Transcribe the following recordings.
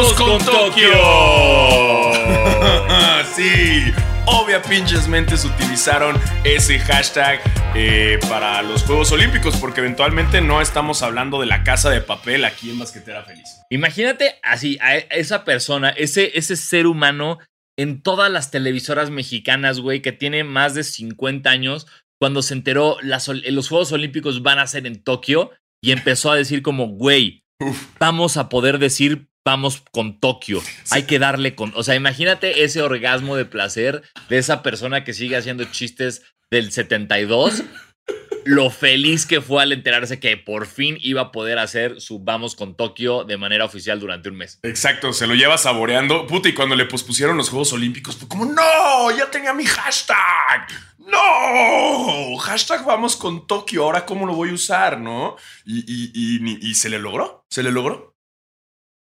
¡Vamos con Tokio! sí, obvia pinches mentes utilizaron ese hashtag eh, para los Juegos Olímpicos, porque eventualmente no estamos hablando de la casa de papel aquí en Basquetera Feliz. Imagínate así, a esa persona, ese, ese ser humano en todas las televisoras mexicanas, güey, que tiene más de 50 años, cuando se enteró las, los Juegos Olímpicos van a ser en Tokio y empezó a decir como, güey, vamos a poder decir vamos con Tokio. Hay que darle con. O sea, imagínate ese orgasmo de placer de esa persona que sigue haciendo chistes del 72. lo feliz que fue al enterarse que por fin iba a poder hacer su Vamos con Tokio de manera oficial durante un mes. Exacto, se lo lleva saboreando. Puta, y cuando le pospusieron los Juegos Olímpicos, fue como, no, ya tenía mi hashtag. No, hashtag Vamos con Tokio, ahora cómo lo voy a usar, ¿no? Y, se le logró, se le logró.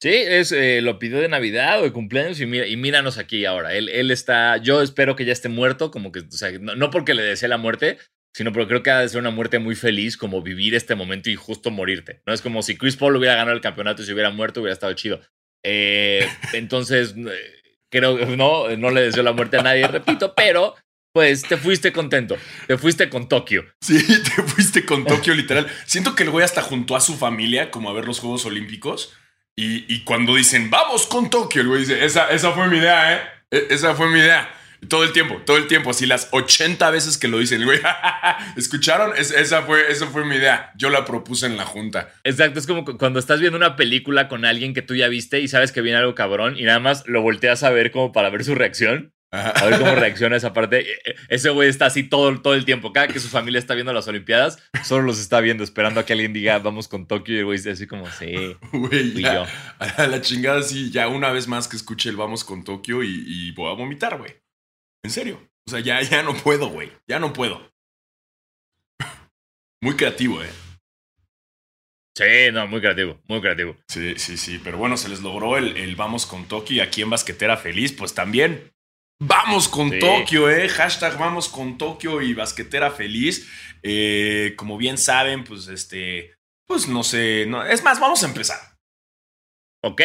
Sí, es, eh, lo pidió de Navidad o de cumpleaños y, mira, y míranos aquí ahora. Él, él está, yo espero que ya esté muerto, como que, o sea, no, porque le desee la muerte, sino porque creo que ha de ser una muerte muy feliz, como vivir este momento y justo morirte. No es como si Chris Paul hubiera ganado el campeonato y se hubiera muerto, hubiera estado chido. Eh, entonces, eh, creo que no, no le deseo la muerte a nadie, repito, pero pues te fuiste contento. Te fuiste con Tokio. Sí, te fuiste con Tokio, literal. Siento que el güey hasta juntó a su familia como a ver los Juegos Olímpicos. Y, cuando dicen, vamos con Tokio, el güey dice, esa, esa fue mi idea, ¿eh? E, esa fue mi idea. Todo el tiempo, todo el tiempo, así las 80 veces que lo dicen, güey, ¿escucharon? esa, fue, esa fue mi idea. Yo la propuse en la junta. Exacto, es como cuando estás viendo una película con alguien que tú ya viste y sabes que viene algo cabrón y nada más lo volteas a ver como para ver su reacción. A ver cómo reacciona esa parte. E, e, ese güey está así todo, todo el tiempo. Cada que su familia está viendo las Olimpiadas, solo los está viendo, esperando a que alguien diga, vamos con Tokio. Y el güey está así como, sí. Güey, ya, A la chingada, sí, ya una vez más que escuche el vamos con Tokio y, voy a vomitar, güey. En serio. O sea, ya, ya no puedo, güey. Ya no puedo. Muy creativo, eh. Sí, no, muy creativo, muy creativo. Sí, sí, sí. Pero bueno, se les logró el, el vamos con Tokio y aquí en Basquetera Feliz, pues también Vamos con Tokio, eh. Hashtag vamos con Tokio y basquetera feliz. Eh, como bien saben, pues este. Pues no sé. No, es más, vamos a empezar. Ok.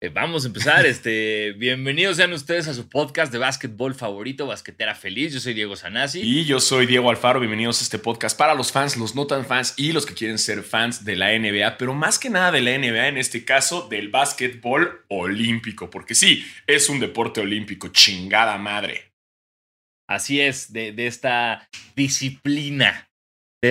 Eh, vamos a empezar. Este, bienvenidos sean ustedes a su podcast de básquetbol favorito, Basquetera Feliz. Yo soy Diego Sanasi. Y yo soy Diego Alfaro. Bienvenidos a este podcast para los fans, los no tan fans y los que quieren ser fans de la NBA, pero más que nada de la NBA, en este caso del básquetbol olímpico, porque sí, es un deporte olímpico, chingada madre. Así es, de, esta disciplina.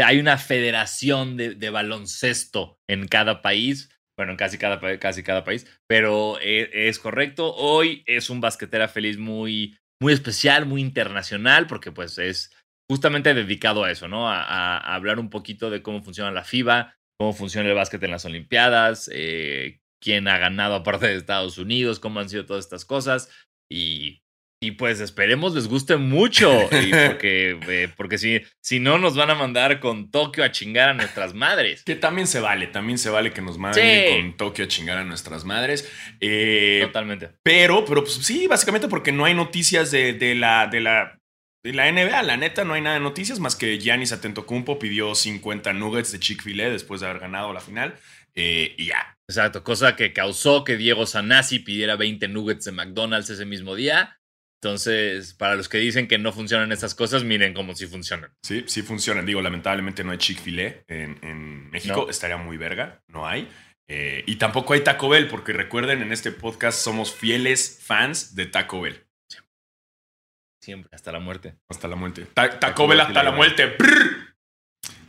hay una federación de, de baloncesto en cada país bueno, en casi cada, casi cada país, pero e, es, correcto. Hoy es un basquetera feliz muy, muy especial, muy internacional, porque pues es justamente dedicado a eso, ¿no? A, hablar un poquito de cómo funciona la FIBA, cómo funciona el básquet en las Olimpiadas, eh, quién ha ganado aparte de Estados Unidos, cómo han sido todas estas cosas. Y y pues esperemos les guste mucho, porque, eh, porque si, si no nos van a mandar con Tokio a chingar a nuestras madres. Que también se vale, también se vale que nos manden con Tokio a chingar a nuestras madres. Eh, Totalmente. Pero, pero pues, sí, básicamente porque no hay noticias de, de, la, de, la, de la NBA. La neta, no hay nada de noticias más que Giannis Atentocumpo pidió 50 nuggets de Chick-fil-A después de haber ganado la final. Eh, y ya. Exacto, cosa que causó que Diego Sanasi pidiera 20 nuggets de McDonald's ese mismo día. Entonces, para los que dicen que no funcionan estas cosas, miren cómo sí funcionan. Sí, sí funcionan. Digo, lamentablemente no hay Chick-fil-A en, México. Estaría muy verga. No hay. Eh, y tampoco hay Taco Bell, porque recuerden, en este podcast somos fieles fans de Taco Bell. Siempre, hasta la muerte. Hasta la muerte. Taco, Bell hasta la, muerte.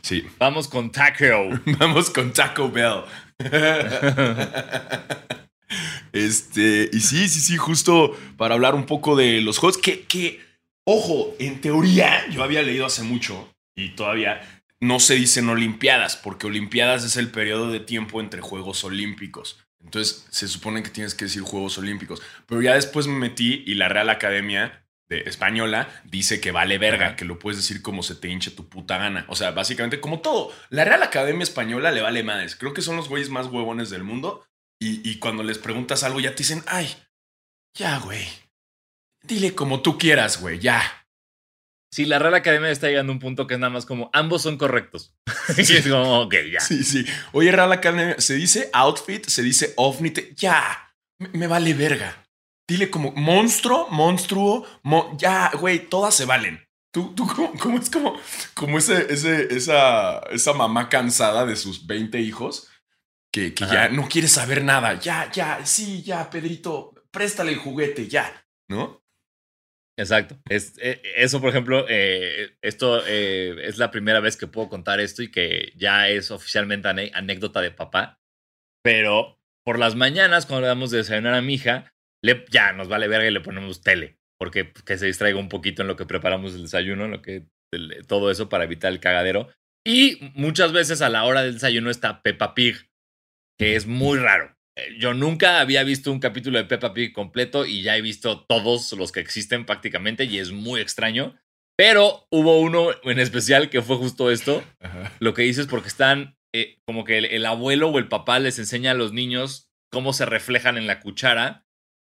Sí. Vamos con Taco. Vamos con Taco Bell. Este, y sí, sí, sí, justo para hablar un poco de los juegos que, que, ojo, en teoría yo había leído hace mucho y todavía no se dicen Olimpiadas, porque Olimpiadas es el periodo de tiempo entre Juegos Olímpicos. Entonces se supone que tienes que decir Juegos Olímpicos. Pero ya después me metí y la Real Academia de Española dice que vale verga, que lo puedes decir como se te hinche tu puta gana. O sea, básicamente como todo. La Real Academia Española le vale madres. Creo que son los güeyes más huevones del mundo y, cuando les preguntas algo ya te dicen, ay, ya, güey. Dile como tú quieras, güey, ya. Sí, la Real Academia está llegando a un punto que es nada más como ambos son correctos. Sí. es como, ok, ya. Sí, sí. Oye, Real Academia, se dice outfit, se dice offnit, ya. Me, me vale verga. Dile como monstruo, monstruo, mo- ya, güey, todas se valen. Tú, tú, ¿cómo, cómo es como, como ese, ese, esa, esa mamá cansada de sus 20 hijos que, que ya no quiere saber nada? Ya, ya, sí, ya, Pedrito, préstale el juguete, ya, ¿no? Exacto. Es, eh, eso, por ejemplo, eh, esto eh, es la primera vez que puedo contar esto y que ya es oficialmente anécdota de papá. Pero por las mañanas, cuando le damos de desayunar a mi hija, le, ya nos vale verga y le ponemos tele. Porque que se distraiga un poquito en lo que preparamos el desayuno, en lo que el- todo eso para evitar el cagadero. Y muchas veces a la hora del desayuno está Peppa Pig, que es muy raro. Eh, Yo nunca había visto un capítulo de Peppa Pig completo y ya he visto todos los que existen prácticamente y es muy extraño. Pero hubo uno en especial que fue justo esto. Lo que dices porque están eh, como que el, el abuelo o el papá les enseña a los niños cómo se reflejan en la cuchara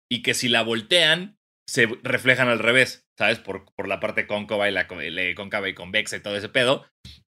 y que si la voltean se reflejan al revés, ¿sabes? Por, por la parte cóncava y la, la cóncava y convexa y todo ese pedo.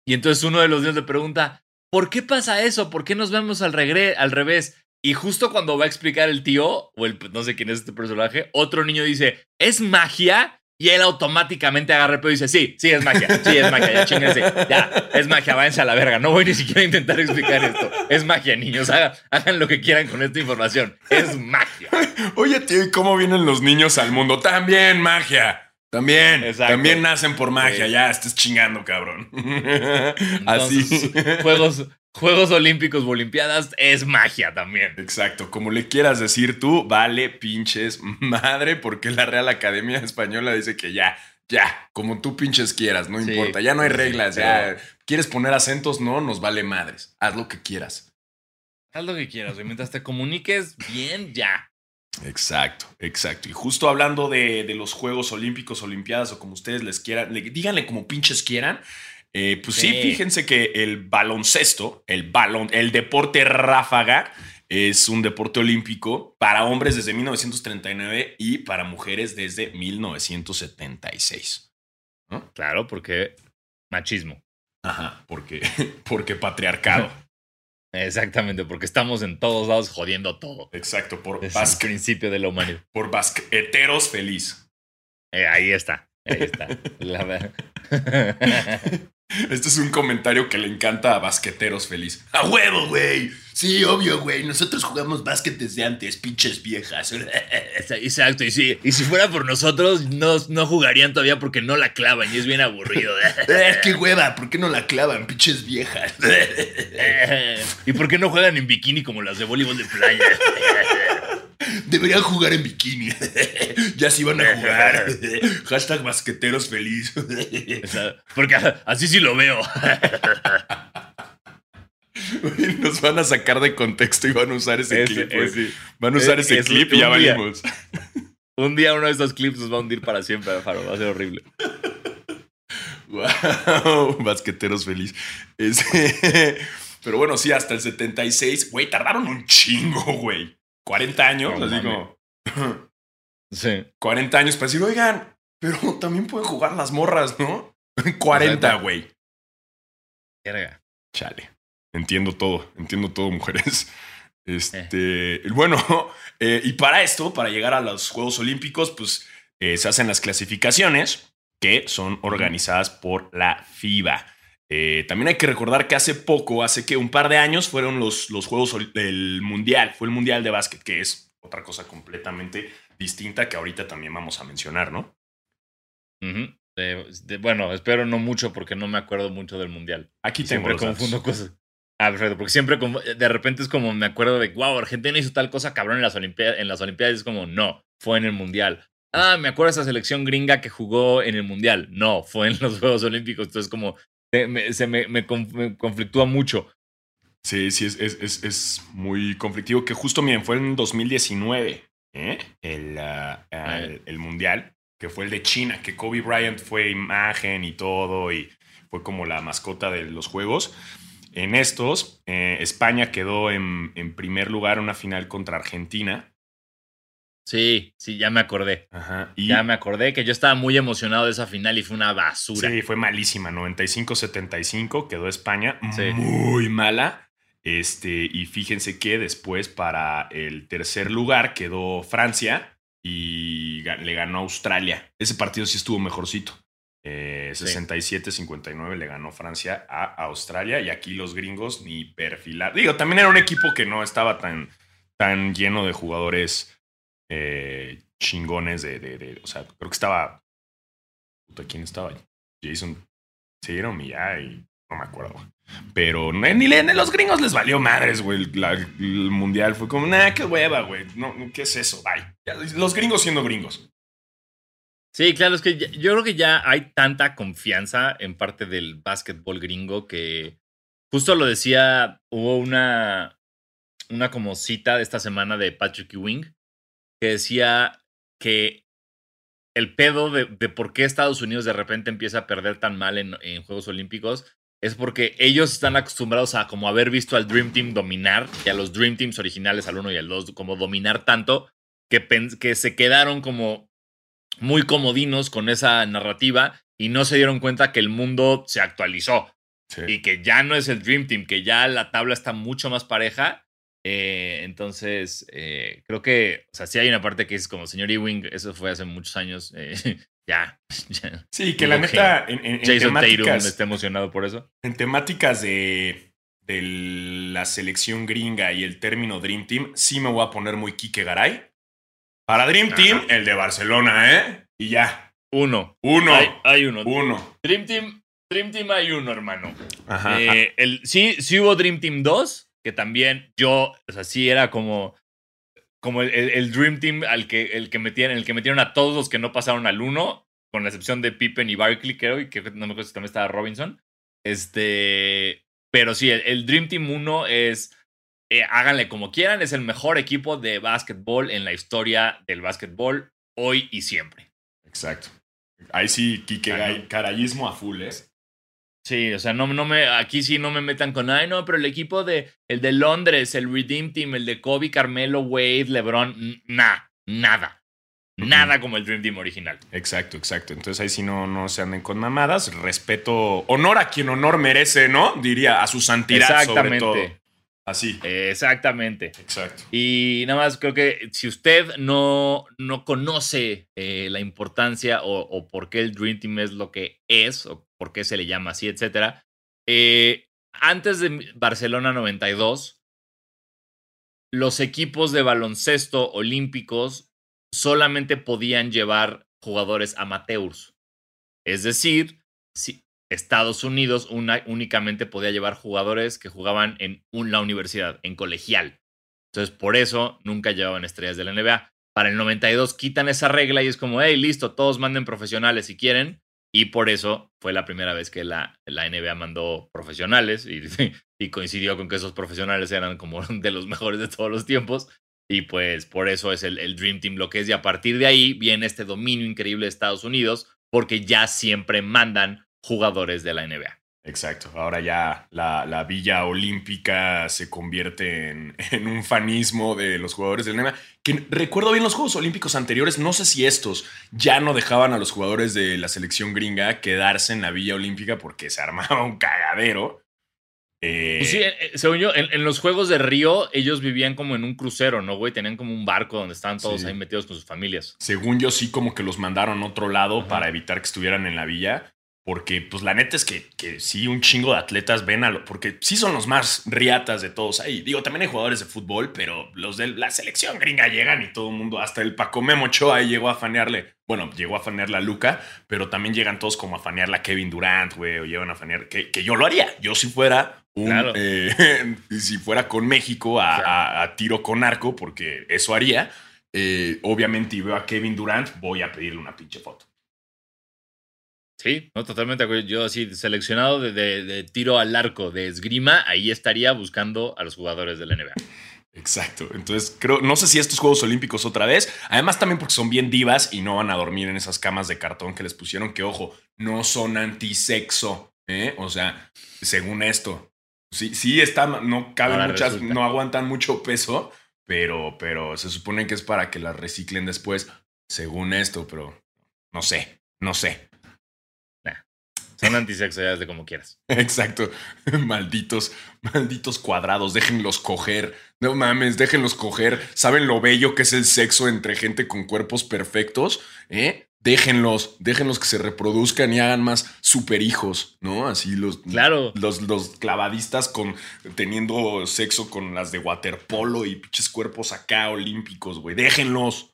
Y entonces uno de los niños le pregunta, ¿por qué pasa eso? ¿Por qué nos vemos al, regre al revés? Y justo cuando va a explicar el tío, o el no sé quién es este personaje, otro niño dice, ¿es magia? Y él automáticamente agarra el pedo y dice, sí, sí, es magia, sí, es magia, ya chingense, ya, es magia, váyanse a la verga, no voy ni siquiera a intentar explicar esto, es magia, niños, hagan, hagan lo que quieran con esta información, es magia. Oye, tío, ¿y cómo vienen los niños al mundo? También magia. También. Exacto. También nacen por magia. Sí. Ya, estés chingando, cabrón. Entonces, Así. Juegos, Juegos Olímpicos o Olimpiadas es magia también. Exacto, como le quieras decir tú, vale pinches madre, porque la Real Academia Española dice que ya, ya, como tú pinches quieras, no Sí, importa, ya no hay sí, reglas, ya. ¿Quieres poner acentos? No, nos vale madres. Haz lo que quieras. Haz lo que quieras, güey. Mientras te comuniques bien, ya. Exacto, exacto. Y justo hablando de, de los Juegos Olímpicos, Olimpiadas o como ustedes les quieran, le- díganle como pinches quieran. eh, pues sí. Sí. fíjense que el baloncesto, el balón, el deporte ráfaga, es un deporte olímpico para hombres desde 1939 y para mujeres desde 1976. Claro, porque machismo. Ajá, porque, porque patriarcado. Exactamente, porque estamos en todos lados jodiendo todo. Exacto, por, Es el principio de la humanidad. por basque- heteros feliz. Eh, ahí está. Ahí está. La ver- Este es un comentario que le encanta a basqueteros feliz. ¡A huevo, güey! Sí, obvio, güey. Nosotros jugamos básquet desde antes, pinches viejas. Exacto, y si, y si fuera por nosotros, no, no jugarían todavía porque no la clavan y es bien aburrido. Eh, ¡Qué hueva! ¿Por qué no la clavan, pinches viejas? ¿Y por qué no juegan en bikini como las de voleibol de playa? Deberían jugar en bikini. ya sí van a jugar. Hashtag basqueteros feliz. Porque así sí lo veo. Nos van a sacar de contexto y van a usar ese, Ese- clip. ese- Van a usar es- ese es clip y ya día. valimos. Un día uno de estos clips nos va a hundir para siempre, Faro. Va a ser horrible. Wow, basqueteros feliz. Pero bueno, sí, hasta el 76. Güey, tardaron un chingo, güey. 40 años, No así como. Sí. 40 años para decir, oigan, pero también pueden jugar las morras, ¿no? 40, Exacto. güey. Verga. Chale. Entiendo todo, entiendo todo, mujeres. Este, bueno, eh, y para esto, para llegar a los Juegos Olímpicos, pues eh, se hacen las clasificaciones que son organizadas por la FIBA. Eh, también hay que recordar que hace poco, hace que un par de años, fueron los, los Juegos del Mundial, fue el Mundial de Básquet, que es otra cosa completamente distinta que ahorita también vamos a mencionar, ¿no? De- bueno, espero no mucho porque no me acuerdo mucho del mundial. Aquí tengo Siempre los datos. confundo cosas. Ah, perfecto. Porque siempre de repente es como me acuerdo de, wow, Argentina hizo tal cosa cabrón en las, Olimpiadas, en las Olimpiadas. Es como, no, fue en el mundial. Ah, me acuerdo de esa selección gringa que jugó en el mundial. No, fue en los Juegos Olímpicos. Entonces, como me, se me- me conf- me conflictúa mucho. Sí, sí, es, es, es, es muy conflictivo. Que justo, miren, fue en 2019, ¿eh? el, ah, ah, el, el Mundial, que fue el de China, que Kobe Bryant fue imagen y todo, y fue como la mascota de los Juegos. En estos, eh, España quedó en, en primer lugar en una final contra Argentina. Sí, sí, ya me acordé. Ajá. Y Ya me acordé que yo estaba muy emocionado de esa final y fue una basura. sí, fue malísima. 95-75 quedó España. Sí. Muy mala. Este, y fíjense que después para el tercer lugar quedó Francia y le ganó Australia. Ese partido sí estuvo mejorcito. 67-59 eh, le ganó Francia a Australia y aquí los gringos ni perfilar. Digo, también era un equipo que no estaba tan, tan lleno de jugadores eh, chingones de, O sea, creo que estaba... ¿Quién estaba? Jason Tatum y ya, y no me acuerdo. Pero ni, los gringos les valió madres, güey. el mundial fue como, nah, qué hueva, güey. No, ¿Qué es eso? Los gringos siendo gringos. Sí, claro, es que yo creo que ya hay tanta confianza en parte del básquetbol gringo que justo lo decía, hubo una, una como cita de esta semana de Patrick Ewing que decía que el pedo de, por qué Estados Unidos de repente empieza a perder tan mal en, en, Juegos Olímpicos es porque ellos están acostumbrados a como haber visto al Dream Team dominar y a los Dream Teams originales, al 1 y al 2, como dominar tanto que, que se quedaron como muy comodinos con esa narrativa y no se dieron cuenta que el mundo se actualizó y que ya no es el Dream Team, que ya la tabla está mucho más pareja. Eh, entonces, eh, creo que, o sea, sí hay una parte que es como señor Ewing, eso fue hace muchos años. Eh, ya, Sí, que la neta, en, Jason Tatum está emocionado por eso. En temáticas de, de la selección gringa y el término Dream Team, sí me voy a poner muy Kike Garay. Para Dream Team, el de Barcelona, ¿eh? Y ya. Uno. Uno. Hay, uno. Uno. Dream Team, Dream Team hay uno, hermano. Ajá. El, sí, sí hubo Dream Team 2, que también yo, o sea, sí era como, como el, Dream Team al que, el, que metieron, el que metieron a todos los que no pasaron al uno, con la excepción de Pippen y Barkley, creo, y que no me acuerdo si también estaba Robinson. Este, pero sí, el, el Dream Team 1 es eh, háganle como quieran, es el mejor equipo de básquetbol en la historia del básquetbol hoy y siempre. Exacto. Ahí sí, Kike, carayismo a full, ¿eh? Sí, o sea, no, no me, aquí sí no me metan con, ay, no, pero el equipo de, el de Londres, el Redeem Team, el de Kobe, Carmelo, Wade, LeBron, nada, nada. Nada como el Dream Team original. Exacto, exacto. Entonces ahí sí no, no se anden con mamadas. Respeto, honor a quien honor merece, ¿no? Diría a su santidad Exactamente. sobre todo. Así. Exactamente. Exacto. Y nada más creo que si usted no, no conoce eh, la importancia o, por qué el Dream Team es lo que es, o por qué se le llama así, etcétera, eh, antes de Barcelona 92, los equipos de baloncesto olímpicos solamente podían llevar jugadores amateurs. Es decir, si, Estados Unidos únicamente podía llevar jugadores que jugaban en la universidad, en colegial. Entonces, por eso nunca llevaban estrellas de la NBA. Para el 92 quitan esa regla y es como, hey, listo, todos manden profesionales si quieren. Y por eso fue la primera vez que la, la NBA mandó profesionales y, y, coincidió con que esos profesionales eran como de los mejores de todos los tiempos. Y pues por eso es el, el Dream Team lo que es. Y a partir de ahí viene este dominio increíble de Estados Unidos porque ya siempre mandan jugadores de la NBA. Exacto. Ahora ya la, Villa Olímpica se convierte en, en, un fanismo de los jugadores de la NBA. Que recuerdo bien los Juegos Olímpicos anteriores, no sé si estos ya no dejaban a los jugadores de la selección gringa quedarse en la Villa Olímpica porque se armaba un cagadero. Pues sí, eh, eh, según yo, en, los Juegos de Río, ellos vivían como en un crucero, ¿no, güey? Tenían como un barco donde estaban todos ahí metidos con sus familias. Según yo, sí, como que los mandaron a otro lado para evitar que estuvieran en la villa. Porque, pues, la neta es que, que sí, un chingo de atletas ven a lo. Porque sí son los más riatas de todos ahí. Digo, también hay jugadores de fútbol, pero los de la selección gringa llegan y todo el mundo, hasta el Paco Memo ahí llegó a fanearle. Bueno, llegó a fanearle a Luca, pero también llegan todos como a fanearle a Kevin Durant, güey, o llevan a fanear. Que, que yo lo haría. Yo, si fuera un. Eh, si fuera con México a, tiro con arco, porque eso haría. Eh, obviamente, y veo a Kevin Durant, voy a pedirle una pinche foto. Sí, no, totalmente Yo así, seleccionado de, tiro al arco, de esgrima, ahí estaría buscando a los jugadores de la NBA. Exacto. Entonces, creo, no sé si estos Juegos Olímpicos otra vez. Además, también porque son bien divas y no van a dormir en esas camas de cartón que les pusieron, que ojo, no son antisexo. ¿eh? O sea, según esto. Sí, sí están, no caben muchas, no aguantan mucho peso, pero, pero se supone que es para que las reciclen después, según esto, pero no sé, no sé. Son antisexo, ya de como quieras. Exacto. Malditos, malditos cuadrados, déjenlos coger. No mames, déjenlos coger. ¿Saben lo bello que es el sexo entre gente con cuerpos perfectos? ¿Eh? Déjenlos, déjenlos que se reproduzcan y hagan más superhijos, ¿no? Así los, claro. los, los clavadistas con, teniendo sexo con las de waterpolo y pinches cuerpos acá olímpicos, güey. Déjenlos.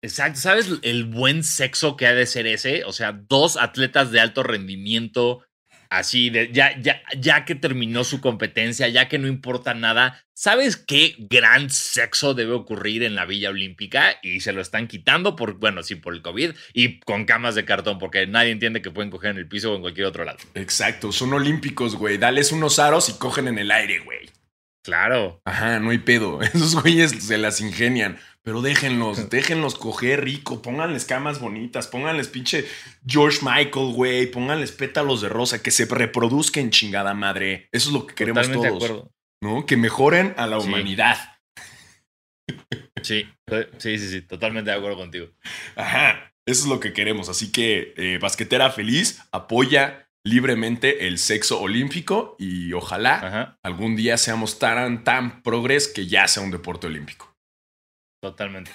Exacto, ¿sabes el buen sexo que ha de ser ese? O sea, dos atletas de alto rendimiento, así, de, ya, ya, ya que terminó su competencia, ya que no importa nada. ¿Sabes qué gran sexo debe ocurrir en la Villa Olímpica? Y se lo están quitando por, bueno, sí, por el COVID y con camas de cartón, porque nadie entiende que pueden coger en el piso o en cualquier otro lado. Exacto, son olímpicos, güey. Dales unos aros y cogen en el aire, güey. Claro. Ajá, no hay pedo. Esos güeyes se las ingenian. Pero déjenlos, déjenlos coger rico, pónganles camas bonitas, pónganles pinche George Michael, güey, pónganles pétalos de rosa, que se reproduzcan chingada madre. Eso es lo que queremos Totalmente todos. de acuerdo. ¿No? Que mejoren a la Sí. humanidad. Sí, sí, sí, sí, totalmente de acuerdo contigo. Ajá, eso es lo que queremos. Así que, eh, basquetera feliz, apoya libremente el sexo olímpico y ojalá Ajá, algún día seamos tan, tan progres que ya sea un deporte olímpico. Totalmente.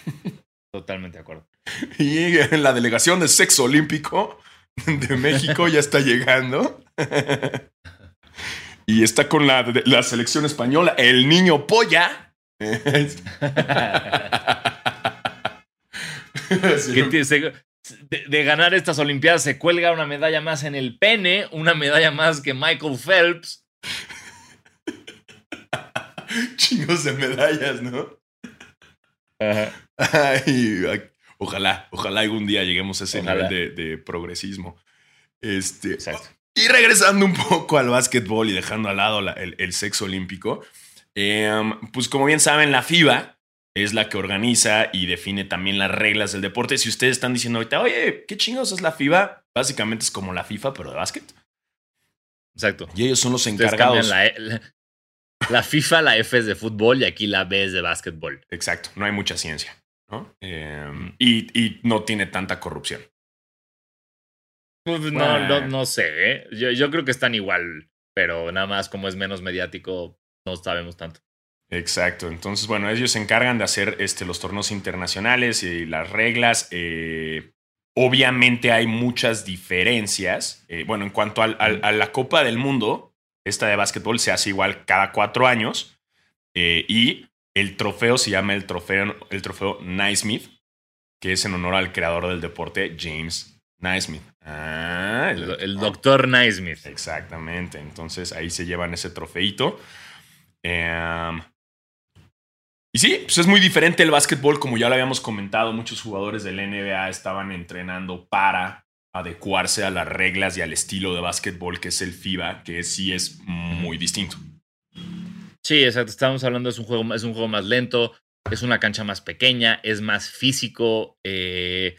Totalmente de acuerdo. Y la delegación de sexo olímpico de México ya está llegando. Y está con la, la selección española, el niño polla. Que se- de, de ganar estas Olimpiadas se cuelga una medalla más en el pene, una medalla más que Michael Phelps. Chingos de medallas, ¿no? Ay, ojalá, ojalá algún día lleguemos a ese Ojalá. nivel de, de progresismo. Este, Exacto. Y regresando un poco al básquetbol y dejando al lado la- el, el sexo olímpico, em, pues como bien saben, la FIBA es la que organiza y define también las reglas del deporte. Si ustedes están diciendo ahorita, oye, ¿qué chingados es la FIBA? Básicamente es como la FIFA, pero de básquet. Exacto. Y ellos son los encargados. cambian La, la- la FIFA, la F es de fútbol y aquí la B es de básquetbol. Exacto, no hay mucha ciencia. ¿no? Em, y, y no tiene tanta corrupción. Pues, No, Bueno. no, no sé, ¿eh? yo, yo creo que están igual, pero nada más como es menos mediático, no sabemos tanto. Exacto. Entonces, bueno, ellos se encargan de hacer este, los torneos internacionales y las reglas. eh, obviamente hay muchas diferencias. Eh, bueno, en cuanto al- al- a la Copa del Mundo, esta de básquetbol se hace igual cada cuatro años. eh, y el trofeo se llama el trofeo, el trofeo Naismith, que es en honor al creador del deporte, James Naismith. Ah, El, el doctor Naismith. Exactamente. Entonces ahí se llevan ese trofeito. Em, y sí, pues es muy diferente el básquetbol, como ya lo habíamos comentado. Muchos jugadores del NBA estaban entrenando para adecuarse a las reglas y al estilo de básquetbol que es el FIBA, que sí es muy distinto. Sí, exacto. Estábamos hablando, es un juego, es un juego más lento, es una cancha más pequeña, es más físico. eh,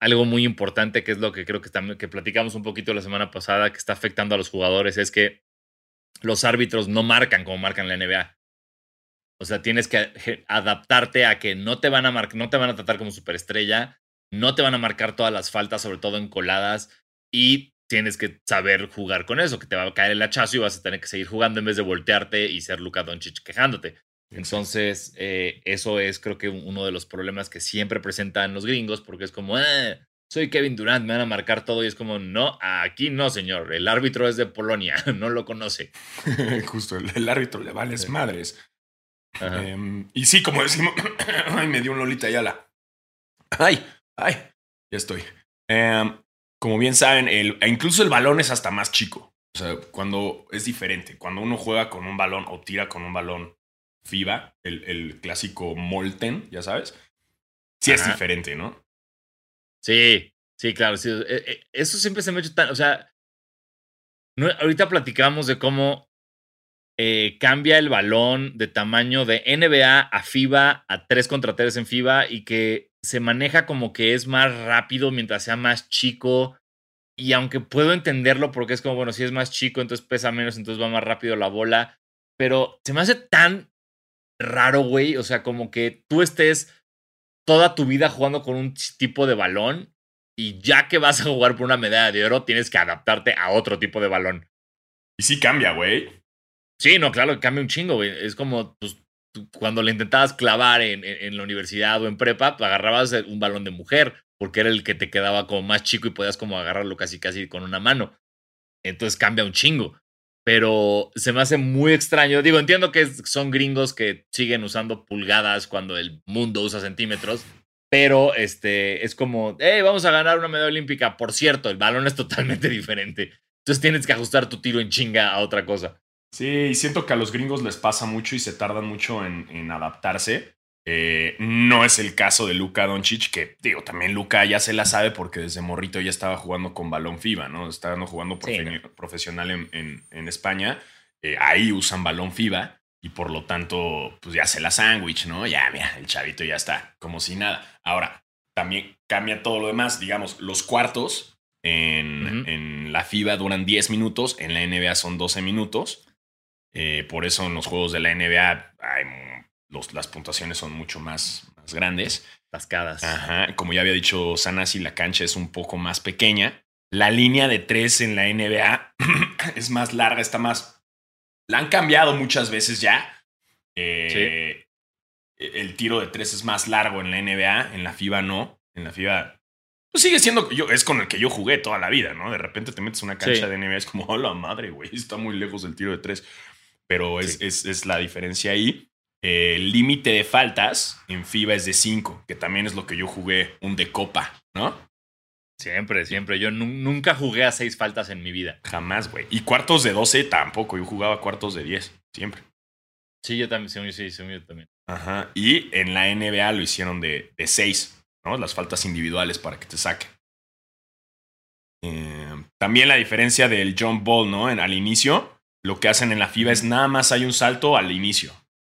algo muy importante, que es lo que creo que, que platicamos un poquito la semana pasada, que está afectando a los jugadores, es que los árbitros no marcan como marcan la NBA. O sea, tienes que adaptarte a que no te van a no te van a tratar como superestrella, no te van a marcar todas las faltas, sobre todo en coladas, y tienes que saber jugar con eso, que te va a caer el hachazo y vas a tener que seguir jugando en vez de voltearte y ser Luka Doncic quejándote. Entonces, eh, eso es creo que uno de los problemas que siempre presentan los gringos, porque es como, "Ah, soy Kevin Durant, me van a marcar todo, y es como, no, aquí no, señor, el árbitro es de Polonia, no lo conoce. Justo, el, el árbitro le vales Sí. madres. Em, y sí, como decimos, ay, me dio un Lolita Ayala. Ay, ay, ya estoy. Em, como bien saben, el, e incluso el balón es hasta más chico. O sea, cuando es diferente. Cuando uno juega con un balón o tira con un balón FIBA, el, el clásico Molten, ya sabes. Sí es diferente, ¿no? Sí, sí, claro. sí, eh, eh, Eso siempre se me ha hecho tan. O sea, no- ahorita platicamos de cómo eh, cambia el balón de tamaño de NBA a FIBA a 3 contra 3 en FIBA y que se maneja como que es más rápido mientras sea más chico. Y aunque puedo entenderlo porque es como, bueno, si es más chico, entonces pesa menos, entonces va más rápido la bola. Pero se me hace tan raro, güey. O sea, como que tú estés toda tu vida jugando con un tipo de balón y ya que vas a jugar por una medalla de oro, tienes que adaptarte a otro tipo de balón. Y sí cambia, güey. Sí, no, claro, cambia un chingo, güey. Es como pues, cuando le intentabas clavar en, en, la universidad o en prepa, pues, agarrabas un balón de mujer, porque era el que te quedaba como más chico y podías como agarrarlo casi casi con una mano. Entonces cambia un chingo. Pero se me hace muy extraño. Digo, entiendo que son gringos que siguen usando pulgadas cuando el mundo usa centímetros. Pero este es como, hey, vamos a ganar una medalla olímpica. Por cierto, el balón es totalmente diferente. Entonces tienes que ajustar tu tiro en chinga a otra cosa. Sí, siento que a los gringos les pasa mucho y se tardan mucho en, adaptarse. Eh, no es el caso de Luka Doncic, que digo, también Luka ya se la sabe porque desde morrito ya estaba jugando con balón FIBA, ¿no? Estaba jugando profesional en, en, España. Eh, ahí usan balón FIBA y por lo tanto, pues ya se la sándwich, ¿no? Ya, mira, el chavito ya está, como si nada. Ahora, también cambia todo lo demás. Digamos, los cuartos en, en la FIBA duran 10 minutos, en la NBA son 12 minutos. Eh, por eso en los juegos de la NBA las puntuaciones son mucho más, más grandes. Tascadas. Ajá. Como ya había dicho Sanasi, la cancha es un poco más pequeña. La línea de tres en la NBA es más larga, está más. La han cambiado muchas veces ya. Eh, el tiro de tres es más largo en la NBA, en la FIBA no. En la FIBA pues sigue siendo, yo, es con el que yo jugué toda la vida, ¿no? De repente te metes una cancha de NBA, es como, hola madre, güey, está muy lejos del tiro de tres pero es, es, la diferencia ahí. el límite de faltas en FIBA es de 5, que también es lo que yo jugué, un de copa, ¿no? Siempre, siempre. Yo nunca jugué a 6 faltas en mi vida. Jamás, güey. Y cuartos de 12 tampoco. Yo jugaba cuartos de 10, siempre. Sí, yo también, sí, sí, yo también. Ajá. Y en la NBA lo hicieron de 6, ¿no? Las faltas individuales para que te saquen. Eh, también la diferencia del jump ball, ¿no? En, al inicio, lo que hacen en la FIBA es nada más hay un salto al inicio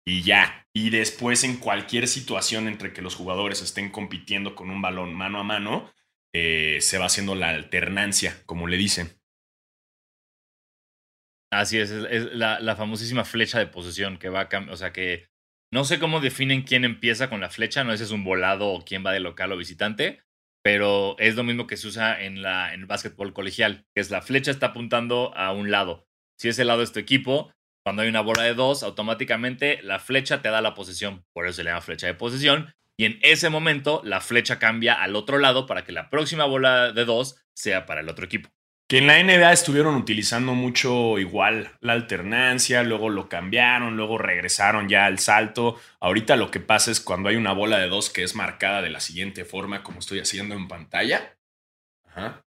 y ya. Y después en cualquier situación entre que los jugadores estén compitiendo con un balón mano a mano, eh, se va haciendo la alternancia, como le dicen. Así es, es, la, famosísima flecha de posesión que va a cambiar, o sea que no sé cómo definen quién empieza con la flecha, no sé si es un volado o quién va de local o visitante, pero es lo mismo que se usa en, la, en el básquetbol colegial, que es la flecha está apuntando a un lado si ese lado es tu equipo, cuando hay una bola de dos, automáticamente la flecha te da la posesión. Por eso se le llama flecha de posesión. Y en ese momento la flecha cambia al otro lado para que la próxima bola de dos sea para el otro equipo. Que en la NBA estuvieron utilizando mucho igual la alternancia, luego lo cambiaron, luego regresaron ya al salto. Ahorita lo que pasa es cuando hay una bola de dos que es marcada de la siguiente forma, como estoy haciendo en pantalla,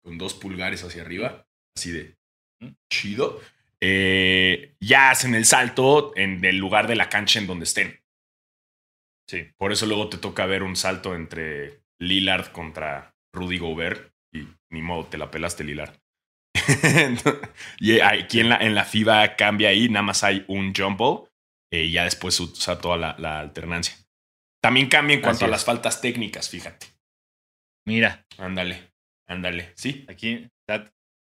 con dos pulgares hacia arriba, así de chido eh, ya hacen el salto en el lugar de la cancha en donde estén. Sí. Por eso luego te toca ver un salto entre Lillard contra Rudy Gobert y ni modo, te la pelaste Lillard. y aquí en la, en la FIBA cambia ahí, nada más hay un jump ball eh, y ya después usa toda la, alternancia. También cambia en cuanto a las faltas técnicas, fíjate. Mira. Ándale, ándale. Sí. Aquí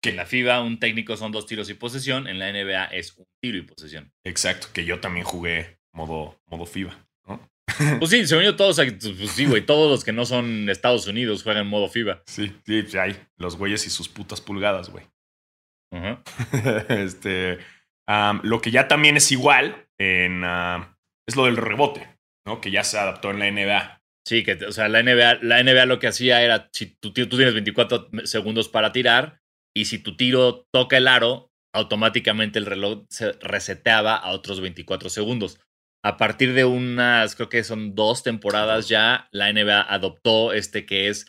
que en la FIBA un técnico son dos tiros y posesión, en la NBA es un tiro y posesión. Exacto, que yo también jugué modo, modo FIBA, ¿no? Pues sí, según yo todos, pues sí, güey, todos los que no son Estados Unidos juegan modo FIBA. Sí, sí, hay los güeyes y sus putas pulgadas, güey. este, lo que ya también es igual en, es lo del rebote, ¿no? Que ya se adaptó en la NBA. Sí, que, o sea, la NBA, la NBA lo que hacía era, si tú, tú tienes 24 segundos para tirar, y si tu tiro toca el aro, automáticamente el reloj se reseteaba a otros 24 segundos. A partir de unas, creo que son dos temporadas ya, la NBA adoptó este que es,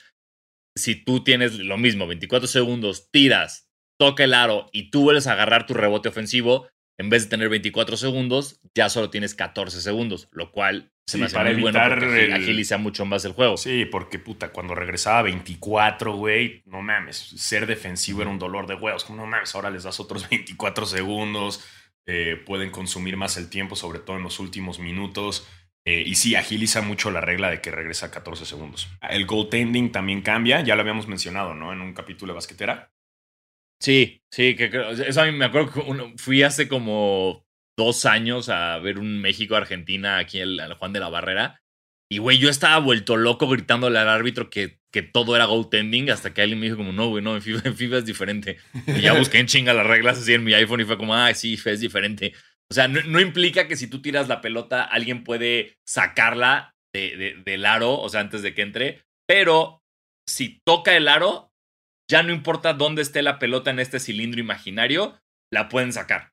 si tú tienes lo mismo, 24 segundos, tiras, toca el aro y tú vuelves a agarrar tu rebote ofensivo, en vez de tener 24 segundos, ya solo tienes 14 segundos, lo cual se me hace para muy evitar bueno porque agiliza mucho más el juego. Sí, porque puta, cuando regresaba 24, güey, no mames, ser defensivo era un dolor de huevos. No mames, ahora les das otros 24 segundos, eh, pueden consumir más el tiempo, sobre todo en los últimos minutos. Eh, y sí, agiliza mucho la regla de que regresa a 14 segundos. El goaltending también cambia, ya lo habíamos mencionado, ¿no? En un capítulo de basquetera. Sí, sí, que eso a mí me acuerdo que fui hace como dos años a ver un México-Argentina aquí en el Juan de la Barrera. Y, güey, yo estaba vuelto loco gritándole al árbitro que, que todo era goaltending hasta que alguien me dijo como, no, güey, no, en FIFA, es diferente. Y ya busqué en chinga las reglas así en mi iPhone y fue como, ah, sí, es diferente. O sea, no, implica que si tú tiras la pelota, alguien puede sacarla de, del aro, o sea, antes de que entre. Pero si toca el aro, ya no importa dónde esté la pelota en este cilindro imaginario, la pueden sacar.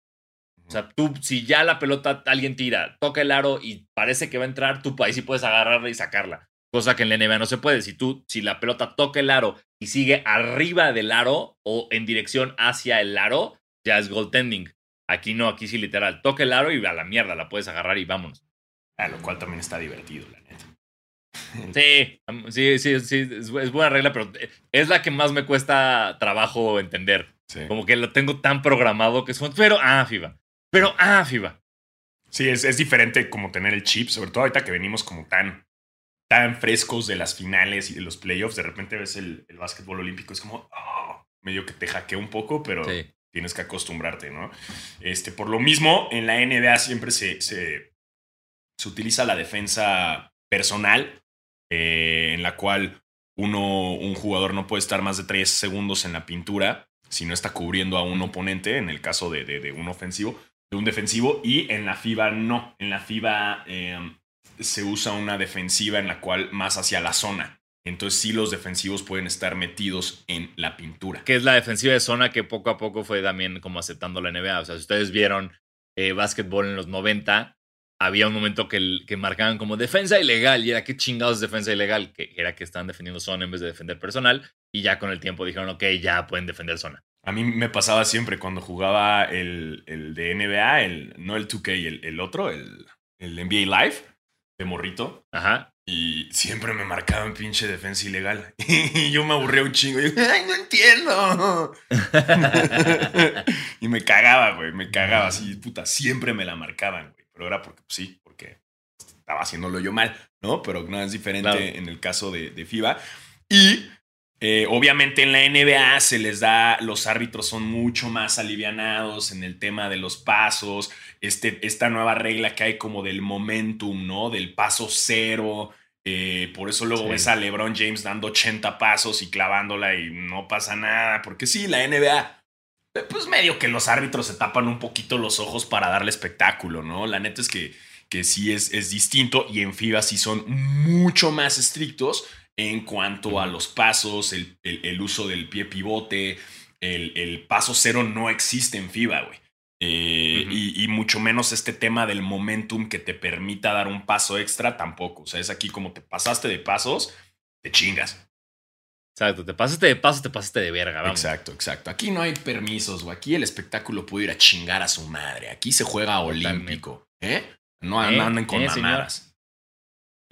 O sea, tú, si ya la pelota alguien tira, toca el aro y parece que va a entrar, tú ahí sí puedes agarrarla y sacarla. Cosa que en la NBA no se puede. Si tú, si la pelota toca el aro y sigue arriba del aro o en dirección hacia el aro, ya es goaltending. Aquí no, aquí sí literal. Toca el aro y a la mierda la puedes agarrar y vámonos. A lo cual también está divertido, la. Sí, sí, sí, sí, es buena regla, pero es la que más me cuesta trabajo entender. Como que lo tengo tan programado que es pero ah, FIBA. Pero ah, FIBA. Sí, es, es diferente como tener el chip, sobre todo ahorita que venimos como tan, tan frescos de las finales y de los playoffs. De repente ves el, el básquetbol olímpico, es como oh, medio que te hackea un poco, pero tienes que acostumbrarte, ¿no? Este, por lo mismo, en la NBA siempre se, se, se utiliza la defensa personal, eh, en la cual uno, un jugador no puede estar más de tres segundos en la pintura si no está cubriendo a un oponente, en el caso de, un ofensivo, de un defensivo, y en la FIBA no. En la FIBA em, se usa una defensiva en la cual más hacia la zona. Entonces sí los defensivos pueden estar metidos en la pintura. Que es la defensiva de zona que poco a poco fue también como aceptando la NBA. O sea, si ustedes vieron eh, básquetbol en los 90, había un momento que, que marcaban como defensa ilegal y era qué chingados defensa ilegal, que era que estaban defendiendo zona en vez de defender personal y ya con el tiempo dijeron, ok, ya pueden defender zona. A mí me pasaba siempre cuando jugaba el, el de NBA, el, no el 2K, el, otro, el, el NBA Live de morrito. Ajá. Y siempre me marcaban pinche defensa ilegal. Y yo me aburría un chingo. Y ¡ay, no entiendo! y me cagaba, güey. Me cagaba así, puta. Siempre me la marcaban, güey. Pero era porque, pues, sí, porque estaba haciéndolo yo mal, ¿no? Pero no es diferente en el caso de, de FIBA. Y eh, obviamente en la NBA se les da, los árbitros son mucho más alivianados en el tema de los pasos, este, esta nueva regla que hay como del momentum, ¿no? Del paso cero. Eh, por eso luego ves a LeBron James dando 80 pasos y clavándola y no pasa nada. Porque sí, la NBA, pues medio que los árbitros se tapan un poquito los ojos para darle espectáculo, ¿no? La neta es que, que sí es, es distinto y en FIBA sí son mucho más estrictos en cuanto a los pasos, el, uso del pie pivote, el, paso cero no existe en FIBA, güey. Eh, y, mucho menos este tema del momentum que te permita dar un paso extra tampoco. O sea, es aquí como te pasaste de pasos, te chingas. Exacto, te pasaste de pasos, te pasaste de verga. Vamos. Exacto, exacto. Aquí no hay permisos, güey. Aquí el espectáculo puede ir a chingar a su madre. Aquí se juega olímpico. ¿Eh? No, ¿Eh? anden con ¿Eh, mamadas.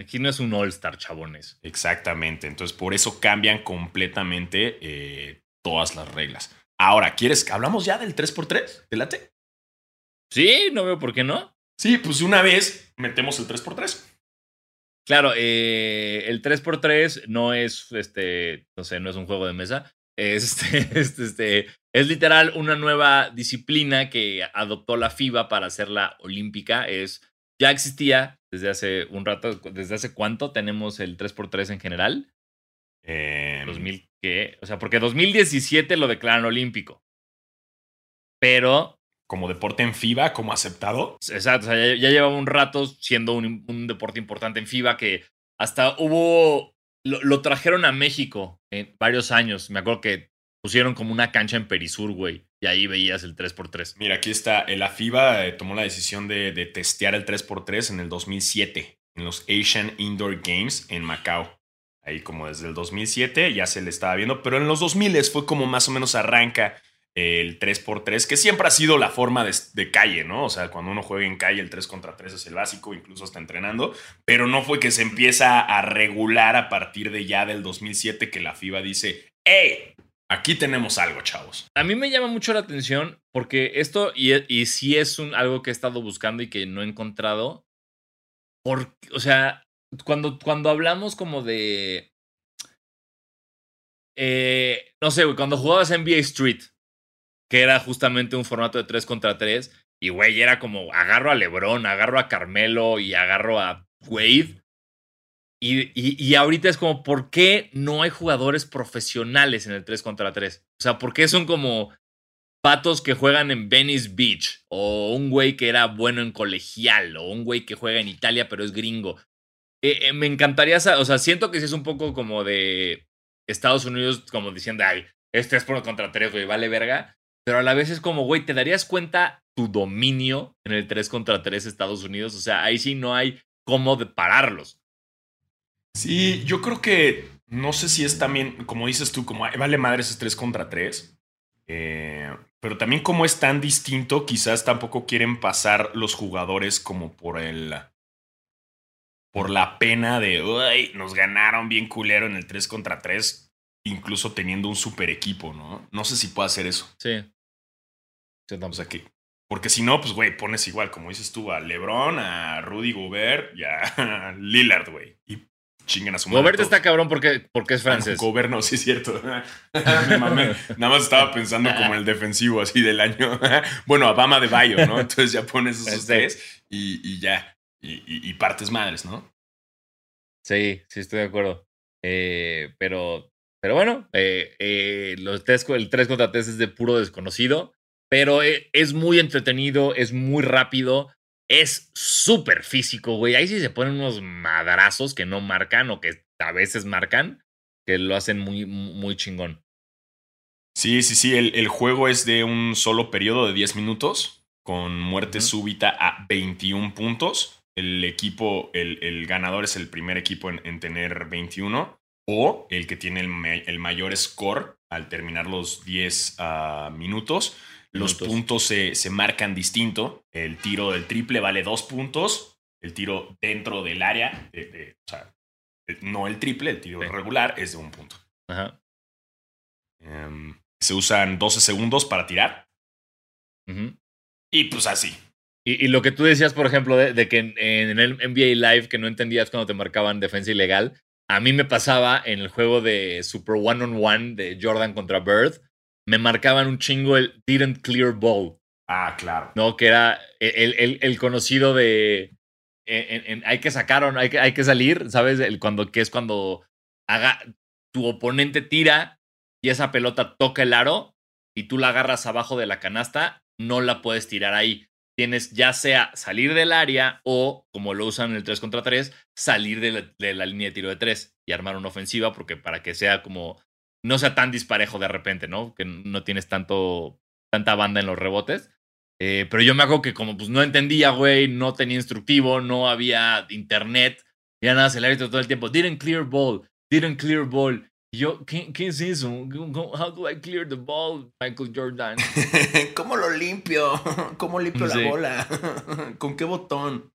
Aquí no es un All-Star, chabones. Exactamente. Entonces, por eso cambian completamente eh, todas las reglas. Ahora, ¿quieres que hablamos ya del 3x3? ¿Te late? Sí, no veo por qué no. Sí, pues una vez metemos el 3x3. Claro, eh, el 3x3 no es, este, no sé, no es un juego de mesa. Este, este, este, es literal una nueva disciplina que adoptó la FIBA para hacerla olímpica. Es, ya existía, desde hace un rato, ¿desde hace cuánto tenemos el 3x3 en general? 2000, em. ¿qué? O sea, porque 2017 lo declaran olímpico. Pero... Como deporte en FIBA, como aceptado. Exacto, o sea, ya, llevaba un rato siendo un, deporte importante en FIBA que hasta hubo... Lo, lo, trajeron a México en varios años. Me acuerdo que pusieron como una cancha en Perisur, güey. Y ahí veías el 3x3. Mira, aquí está. La FIBA eh, tomó la decisión de, testear el 3x3 en el 2007, en los Asian Indoor Games en Macao. Ahí como desde el 2007 ya se le estaba viendo, pero en los 2000 fue como más o menos arranca el 3x3, que siempre ha sido la forma de, calle, ¿no? O sea, cuando uno juega en calle, el 3 contra 3 es el básico, incluso está entrenando, pero no fue que se empieza a regular a partir de ya del 2007 que la FIBA dice, ¡Ey! Aquí tenemos algo, chavos. A mí me llama mucho la atención porque esto, y, y sí es un, algo que he estado buscando y que no he encontrado. Porque, o sea, cuando, cuando hablamos como de. Eh, no sé, cuando jugabas NBA Street, que era justamente un formato de 3 contra 3, y güey, era como agarro a LeBron, agarro a Carmelo y agarro a Wade. Y, y, ahorita es como, ¿por qué no hay jugadores profesionales en el 3 contra 3? O sea, ¿por qué son como patos que juegan en Venice Beach? O un güey que era bueno en colegial, o un güey que juega en Italia pero es gringo. Eh, eh, me encantaría, o sea, siento que sí es un poco como de Estados Unidos, como diciendo, ay, este es por contra 3, güey, vale verga. Pero a la vez es como, güey, ¿te darías cuenta tu dominio en el 3 contra 3 Estados Unidos? O sea, ahí sí no hay cómo de pararlos. Sí, yo creo que no sé si es también, como dices tú, como vale madre ese 3 contra 3. Eh, pero también como es tan distinto, quizás tampoco quieren pasar los jugadores como por el... Por la pena de, uy, nos ganaron bien culero en el 3 contra 3, incluso teniendo un super equipo, ¿no? No sé si puede hacer eso. Sí. O sea que, porque si no, pues, güey, pones igual, como dices tú, a LeBron, a Rudy Gobert y a Lillard, güey. Y chinguen a su madre. Gobert está cabrón porque, porque es francés. Gobert no, sí es cierto. Nada más estaba pensando como el defensivo así del año. bueno, Obama de Bayo, ¿no? Entonces ya pones esos este. tres y, ya. Y, partes madres, ¿no? Sí, sí, estoy de acuerdo. Eh, pero, pero bueno, eh, eh, los tres, el 3 contra 3 es de puro desconocido. Pero es muy entretenido, es muy rápido es súper físico, güey. Ahí sí se ponen unos madrazos que no marcan o que a veces marcan, que lo hacen muy, muy chingón. Sí, sí, sí. El, juego es de un solo periodo de 10 minutos, con muerte súbita a 21 puntos. El equipo, el, ganador es el primer equipo en, tener 21, o el que tiene el, mayor score al terminar los 10 ah, minutos los puntos se, marcan distinto. El tiro del triple vale dos puntos. El tiro dentro del área, o sea, no el triple, el tiro regular es de un punto. Ajá. Em, se usan 12 segundos para tirar. Y pues así. Y, lo que tú decías, por ejemplo, de, que en, el NBA Live que no entendías cuando te marcaban defensa ilegal, a mí me pasaba en el juego de Super One on One de Jordan contra Bird me marcaban un chingo el didn't clear ball. Ah, claro. No, que era el, el, conocido de hay que sacar o hay que, hay que salir, ¿sabes? El, cuando, que es cuando haga, tu oponente tira y esa pelota toca el aro y tú la agarras abajo de la canasta, no la puedes tirar ahí. Tienes ya sea salir del área o, como lo usan en el 3 contra 3, salir de la, de la línea de tiro de 3 y armar una ofensiva, porque para que sea como no sea tan disparejo de repente, ¿no? Que no tienes tanto, tanta banda en los rebotes. Eh, pero yo me hago que como pues no entendía, güey, no tenía instructivo, no había internet, ya nada, se le había todo el tiempo, didn't clear ball, didn't clear ball. Y yo, ¿qué, ¿qué, es eso? How do I clear the ball, Michael Jordan? ¿Cómo lo limpio? ¿Cómo limpio la bola? ¿Con qué botón?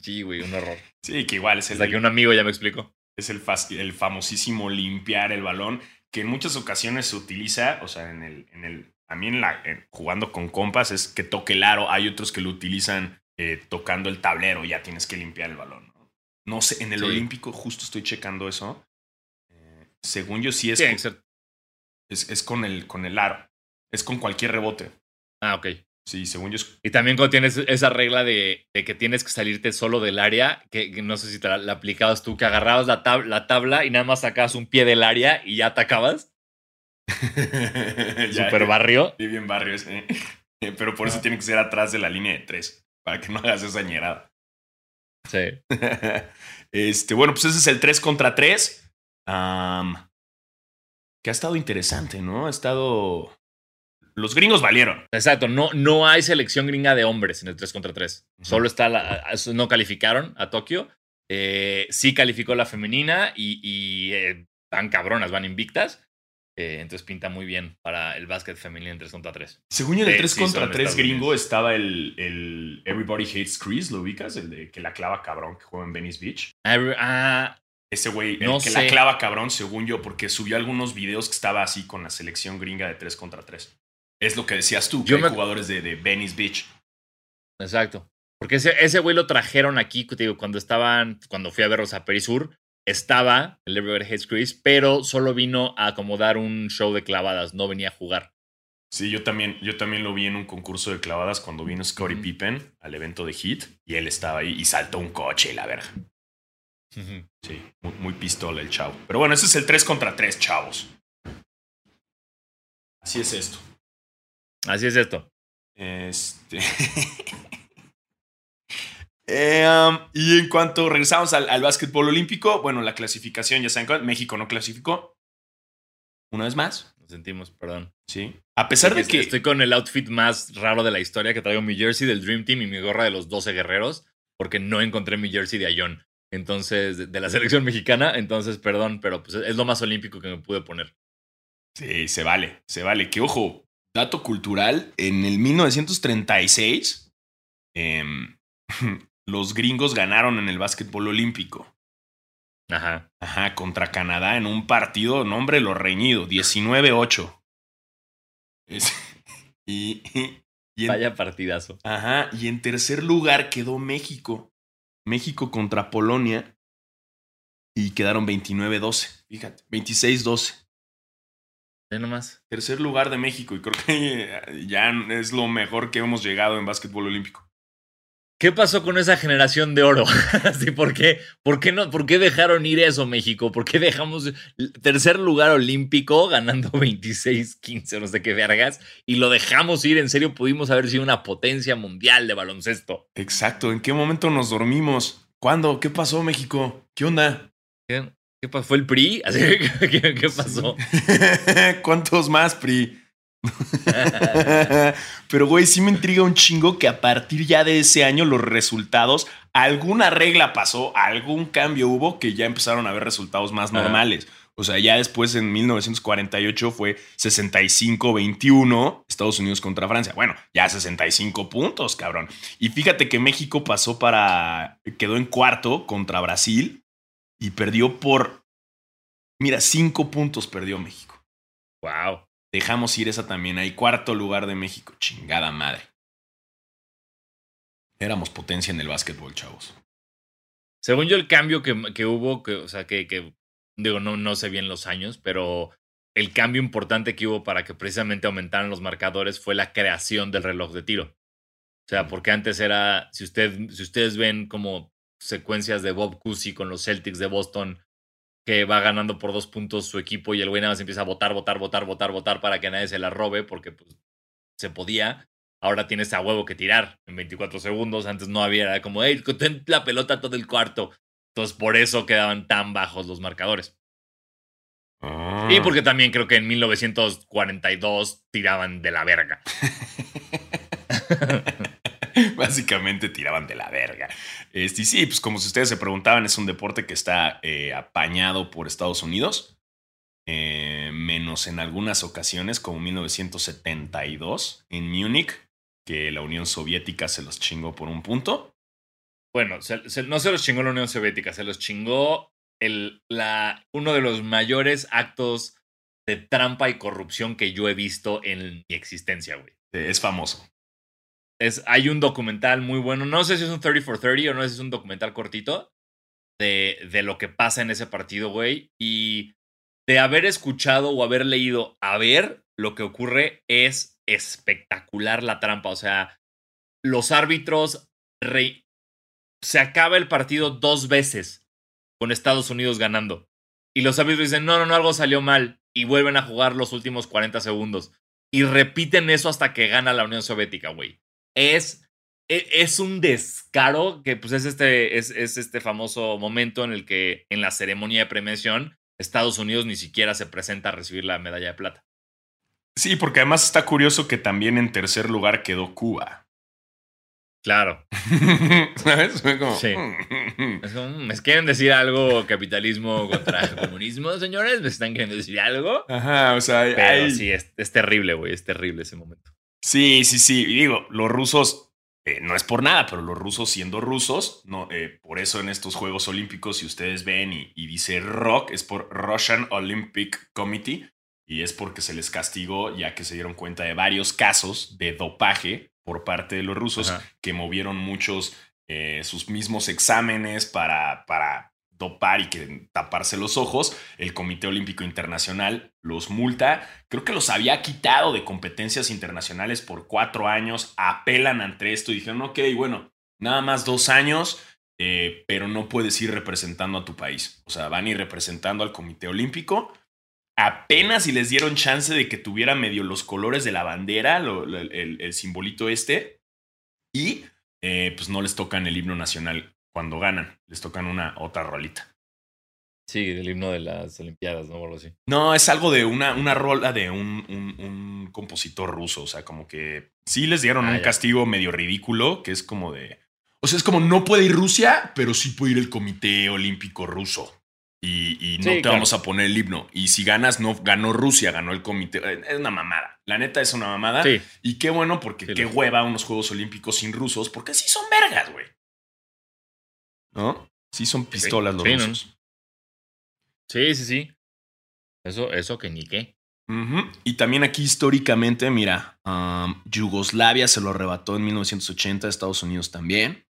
Sí, güey, un error. Sí, que igual es el... Hasta que un amigo ya me explicó es el, el famosísimo limpiar el balón, que en muchas ocasiones se utiliza, o sea, en el, en el, a mí en la, jugando con compas es que toque el aro, hay otros que lo utilizan eh, tocando el tablero, ya tienes que limpiar el balón. No, sé, en el olímpico justo estoy checando eso. Eh, según yo sí es, con, es, es con el, con el aro, es con cualquier rebote. Ah, ok. Sí, según yo. Y también cuando tienes esa regla de, que tienes que salirte solo del área, que, no sé si te la, aplicabas tú, que agarrabas la, la, tabla y nada más sacabas un pie del área y ya atacabas. Super barrio. Sí, bien barrio. Pero por eso tiene que ser atrás de la línea de tres, para que no hagas esa ñerada. Sí. este, bueno, pues ese es el 3 contra 3. que ha estado interesante, ¿no? Ha estado los gringos valieron. Exacto, no, no hay selección gringa de hombres en el 3 contra 3. Solo está la, no calificaron a Tokio. Eh, sí calificó la femenina y, y eh, van cabronas, van invictas. Eh, entonces pinta muy bien para el básquet femenino en 3 contra 3. Según yo, en el 3 contra 3 gringo estaba el, el, Everybody Hates Chris, ¿lo ubicas? El de que la clava cabrón que juega en Venice Beach. ah, ese güey, el que la clava cabrón, según yo, porque subió algunos videos que estaba así con la selección gringa de 3 contra 3. Es lo que decías tú, que hay jugadores de, de, Venice Beach. Exacto. Porque ese, ese güey lo trajeron aquí, digo, cuando estaban, cuando fui a verlos a Perisur, estaba el Everybody Hates Chris, pero solo vino a acomodar un show de clavadas, no venía a jugar. Sí, yo también, yo también lo vi en un concurso de clavadas cuando vino Scottie Pippen al evento de Heat y él estaba ahí y saltó un coche y la verga. Sí, muy, muy pistola el chavo. Pero bueno, ese es el 3 contra 3, chavos. Así es esto. Así es esto. Este. Eh, um, y en cuanto regresamos al, al básquetbol olímpico, bueno, la clasificación, ya saben, México no clasificó. Una vez más. Lo sentimos, perdón. Sí. A pesar de que. Estoy con el outfit más raro de la historia que traigo mi jersey del Dream Team y mi gorra de los 12 guerreros, porque no encontré mi jersey de Ayón. Entonces, de- de la selección mexicana, entonces, perdón, pero pues es lo más olímpico que me pude poner. Sí, se vale, se vale. Que ojo, dato cultural, en el 1936, em, los gringos ganaron en el básquetbol olímpico. Ajá. Ajá, contra Canadá en un partido, nombre lo reñido, 19-8. Es- y, y- y en, Vaya partidazo. ajá, y en tercer lugar quedó México. México contra Polonia. Y quedaron 29-12. Fíjate, 26-12. Nomás. Tercer lugar de México y creo que ya es lo mejor que hemos llegado en básquetbol olímpico. ¿Qué pasó con esa generación de oro? ¿por, qué, por, qué no, ¿Por qué dejaron ir eso, México? ¿Por qué dejamos tercer lugar olímpico ganando 26-15, no sé qué vergas? Y lo dejamos ir, en serio, pudimos haber sido una potencia mundial de baloncesto. Exacto, ¿en qué momento nos dormimos? ¿Cuándo? ¿Qué pasó México? ¿Qué onda? ¿Qué, qué pasó? ¿Fue el PRI? ¿qué, qué pasó? ¿Cuántos más, Pri? Pero, güey, sí me intriga un chingo que a partir ya de ese año los resultados, alguna regla pasó, algún cambio hubo que ya empezaron a ver resultados más normales. O sea, ya después en 1948 fue 65-21 Estados Unidos contra Francia. Bueno, ya 65 puntos, cabrón. Y fíjate que México pasó para. quedó en cuarto contra Brasil y perdió por. Mira, 5 puntos perdió México. wow. Dejamos ir esa también. Ahí, cuarto lugar de México. Chingada madre. Éramos potencia en el básquetbol, chavos. Según yo, el cambio que, que hubo, que, o sea, que, que digo, no, no sé bien los años, pero el cambio importante que hubo para que precisamente aumentaran los marcadores fue la creación del reloj de tiro. O sea, porque antes era, si, usted, si ustedes ven como secuencias de Bob Cousy con los Celtics de Boston, que va ganando por dos puntos su equipo y el güey nada más empieza a votar, votar, votar, votar, votar para que nadie se la robe porque pues, se podía. Ahora tienes a huevo que tirar en 24 segundos. Antes no había, era como, hey, ten la pelota todo el cuarto. Entonces por eso quedaban tan bajos los marcadores. Ah. Y porque también creo que en 1942 tiraban de la verga. Básicamente tiraban de la verga. Este, y sí, pues como si ustedes se preguntaban, es un deporte que está eh, apañado por Estados Unidos. eh, menos en algunas ocasiones, como 1972 en Múnich, que la Unión Soviética se los chingó por un punto. Bueno, se- se- no se los chingó la Unión Soviética, se los chingó el, la, uno de los mayores actos de trampa y corrupción que yo he visto en mi existencia, güey. Es famoso. Hay un documental muy bueno, no sé si es un 30 for 30 o no sé si es un documental cortito de, de lo que pasa en ese partido, güey. Y de haber escuchado o haber leído, a ver, lo que ocurre es espectacular la trampa. O sea, los árbitros se acaba el partido dos veces con Estados Unidos ganando. Y los árbitros dicen, no, no, no, algo salió mal. Y vuelven a jugar los últimos 40 segundos. Y repiten eso hasta que gana la Unión Soviética, güey. Es, e- es un descaro que pues es este, es, es este famoso momento en el que en la ceremonia de premiación Estados Unidos ni siquiera se presenta a recibir la medalla de plata. Sí, porque además está curioso que también en tercer lugar quedó Cuba. Claro. ¿Sabes? Como, Sí. Es como, mm, ¿Me quieren decir algo capitalismo contra comunismo, señores? ¿Me están queriendo decir algo? Ajá, o sea, Pero hay- sí, es, es terrible, güey. Es terrible ese momento. Sí, sí, sí. Y digo, los rusos, eh, no es por nada, pero los rusos siendo rusos, no, eh, por eso en estos Juegos Olímpicos, si ustedes ven y, y dice ROC, es por Russian Olympic Committee, y es porque se les castigó ya que se dieron cuenta de varios casos de dopaje por parte de los rusos Ajá. que movieron muchos eh, sus mismos exámenes para, para dopar y que taparse los ojos. El Comité Olímpico Internacional los multa. Creo que los había quitado de competencias internacionales por cuatro años. Apelan ante esto y dijeron, ok, bueno, nada más dos años. eh, pero no puedes ir representando a tu país. O sea, van a ir representando al Comité Olímpico. Apenas si les dieron chance de que tuviera medio los colores de la bandera, el, simbolito este, y eh, pues no les tocan el himno nacional cuando ganan, les tocan una otra rolita. Sí, el himno de las Olimpiadas, ¿no? Algo así. No, es algo de una, una rola de un, un, compositor ruso. O sea, como que sí les dieron ah, un castigo medio ridículo, que es como de. O sea, es como no puede ir Rusia, pero sí puede ir el Comité Olímpico Ruso. Y, no te vamos a poner el himno. Y si ganas, no ganó Rusia, ganó el comité. Es una mamada. La neta es una mamada. Sí. Y qué bueno, porque qué hueva unos Juegos Olímpicos sin rusos, porque sí son vergas, güey. ¿No? Sí son pistolas los rusos. Sí, sí, sí. Eso, eso que ni qué. Y también aquí históricamente, mira, Yugoslavia se lo arrebató en 1980, Estados Unidos también.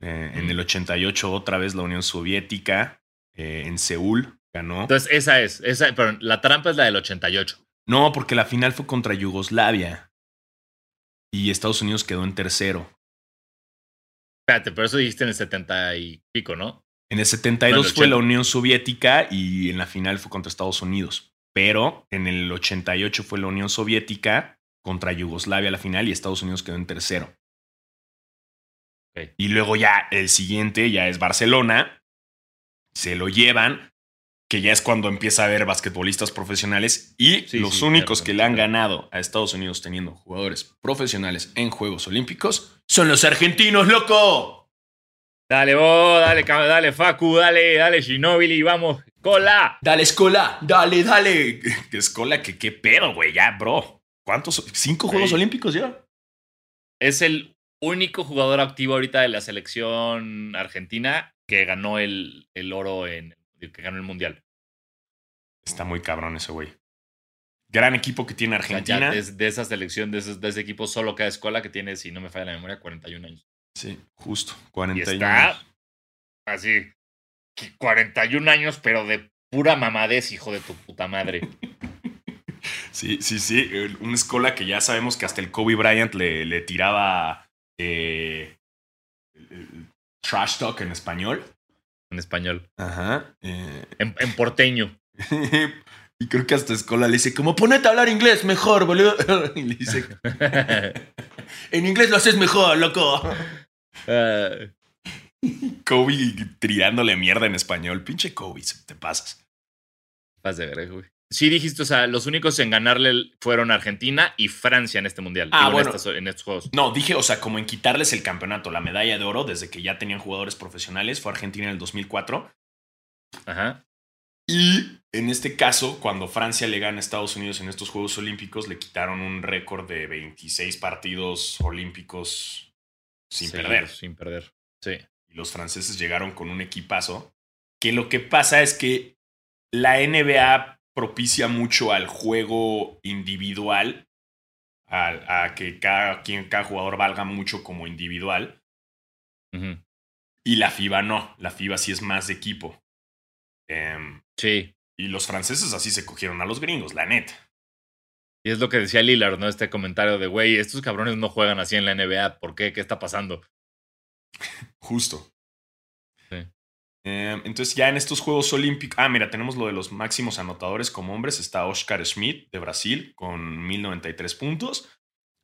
Eh, en el 88 otra vez la Unión Soviética, eh, en Seúl, ganó. Entonces esa es, esa, pero la trampa es la del 88. No, porque la final fue contra Yugoslavia. Y Estados Unidos quedó en tercero. Espérate, pero eso dijiste en el 70 y pico, ¿no? En el 72 fue la Unión Soviética y en la final fue contra Estados Unidos. Pero en el 88 fue la Unión Soviética contra Yugoslavia la final y Estados Unidos quedó en tercero. Y luego ya el siguiente ya es Barcelona. Se lo llevan, que ya es cuando empieza a haber basquetbolistas profesionales y los únicos que le han ganado a Estados Unidos teniendo jugadores profesionales en Juegos Olímpicos son los argentinos, loco. Dale vos, dale, dale Facu, dale, dale Ginobili, vamos, cola. Dale, escola, dale, dale. ¿Qué escola? ¿Qué, qué pedo, güey? Ya, bro. ¿Cuántos? ¿Cinco Juegos Olímpicos ya? Es el único jugador activo ahorita de la selección argentina que ganó el, el oro en. Que ganó el mundial. Está muy cabrón ese güey. Gran equipo que tiene Argentina. de, esa selección, de ese, de ese equipo, solo cada escuela que tiene, si no me falla la memoria, 41 años. Sí, justo, 41 y está Así, 41 años, pero de pura mamadez, hijo de tu puta madre. sí, sí, sí. Una escuela que ya sabemos que hasta el Kobe Bryant le, le tiraba eh, trash talk en español. En español. Ajá. Eh. En, en, porteño. y creo que hasta escuela le dice, como ponete a hablar inglés mejor, boludo. y le dice, en inglés lo haces mejor, loco. Uh, Kobe tirándole mierda en español. Pinche Kobe, te pasas. Vas de ver, güey. Sí dijiste, o sea, los únicos en ganarle fueron Argentina y Francia en este mundial. Ah, bueno. En, estos juegos. No, dije, o sea, como en quitarles el campeonato, la medalla de oro, desde que ya tenían jugadores profesionales, fue Argentina en el 2004. Ajá. Y en este caso, cuando Francia le gana a Estados Unidos en estos Juegos Olímpicos, le quitaron un récord de 26 partidos olímpicos sin perder. Sin perder, sí. Y los franceses llegaron con un equipazo. Que lo que pasa es que la NBA propicia mucho al juego individual, a, que cada, quien, cada jugador valga mucho como individual. Y la FIBA no, la FIBA sí es más de equipo. Em, sí. Y los franceses así se cogieron a los gringos, la neta. Y es lo que decía Lillard, ¿no? Este comentario de, güey, estos cabrones no juegan así en la NBA. ¿Por qué? ¿Qué está pasando? Justo. Em, entonces ya en estos Juegos Olímpicos, ah, mira, tenemos lo de los máximos anotadores como hombres. Está Oscar Schmidt de Brasil con 1093 puntos.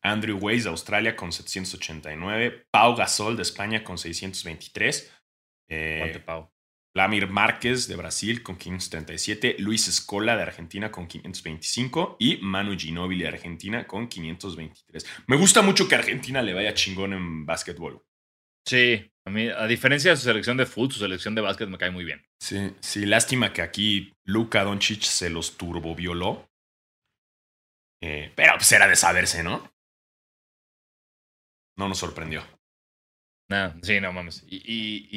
Andrew Weiss de Australia con 789. Pau Gasol de España con 623. Eh, Pau? Vladimir Márquez de Brasil con 537, Luis Escola de Argentina con 525 y Manu Ginóbili de Argentina con 523. Me gusta mucho que Argentina le vaya chingón en básquetbol. Sí, a mí, a diferencia de su selección de fútbol, su selección de básquet me cae muy bien. Sí, sí, lástima que aquí Luka Doncic se los turbovioló. Eh, pero pues era de saberse, ¿no? No nos sorprendió. No, sí, no mames. Y,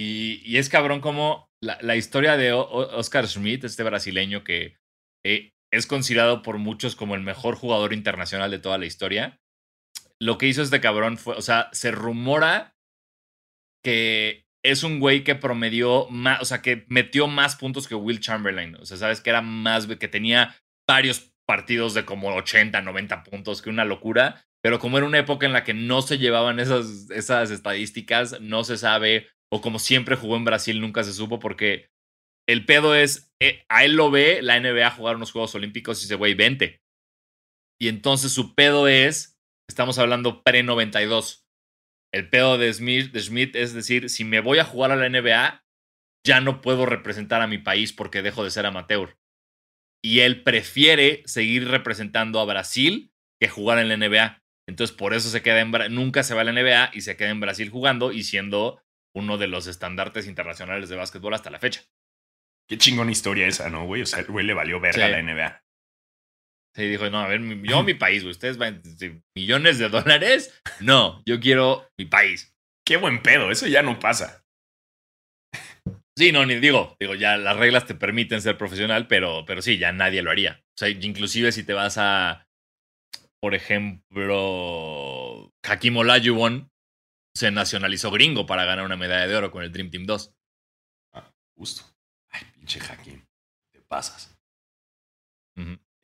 y es cabrón como la, historia de Oscar Schmidt, este brasileño que eh, es considerado por muchos como el mejor jugador internacional de toda la historia. Lo que hizo este cabrón fue, o sea, se rumora que es un güey que promedió más, o sea, que metió más puntos que Will Chamberlain. O sea, sabes que era más, que tenía varios partidos de como 80, 90 puntos, que una locura. Pero como era una época en la que no se llevaban esas, esas estadísticas, no se sabe o como siempre jugó en Brasil, nunca se supo porque el pedo es, eh, a él lo ve la NBA jugar unos Juegos Olímpicos y dice, güey, vente. Y entonces su pedo es, estamos hablando pre-92. El pedo de Smith, de Smith es decir, si me voy a jugar a la NBA, ya no puedo representar a mi país porque dejo de ser amateur. Y él prefiere seguir representando a Brasil que jugar en la NBA. Entonces, por eso se queda en nunca se va a la NBA y se queda en Brasil jugando y siendo uno de los estandartes internacionales de básquetbol hasta la fecha. Qué chingona historia esa, ¿no, güey? O sea, el güey le valió verga a la NBA. Sí, dijo, no, a ver, yo mi país, güey. Ustedes van millones de dólares. No, yo quiero mi país. Qué buen pedo, eso ya no pasa. Sí, no, ni digo, digo, ya las reglas te permiten ser profesional, pero, pero sí, ya nadie lo haría. O sea, inclusive si te vas a, por ejemplo, Hakim Olajuwon se nacionalizó gringo para ganar una medalla de oro con el Dream Team 2. Ah, justo. Ay, pinche Hakim, te pasas.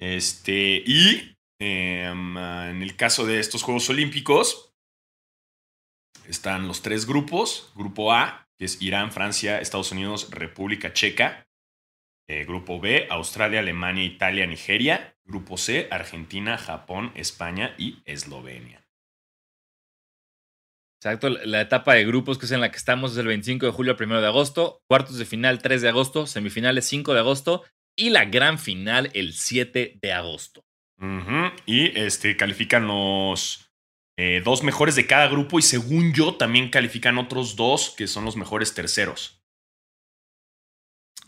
Este, y em, en el caso de estos Juegos Olímpicos, están los tres grupos. Grupo A, que es Irán, Francia, Estados Unidos, República Checa. Eh, grupo B, Australia, Alemania, Italia, Nigeria. Grupo C, Argentina, Japón, España y Eslovenia. Exacto, la etapa de grupos que es en la que estamos es el 25 de julio al 1 de agosto, cuartos de final 3 de agosto, semifinales 5 de agosto y la gran final el 7 de agosto. Y este, califican los eh, dos mejores de cada grupo y según yo también califican otros dos que son los mejores terceros.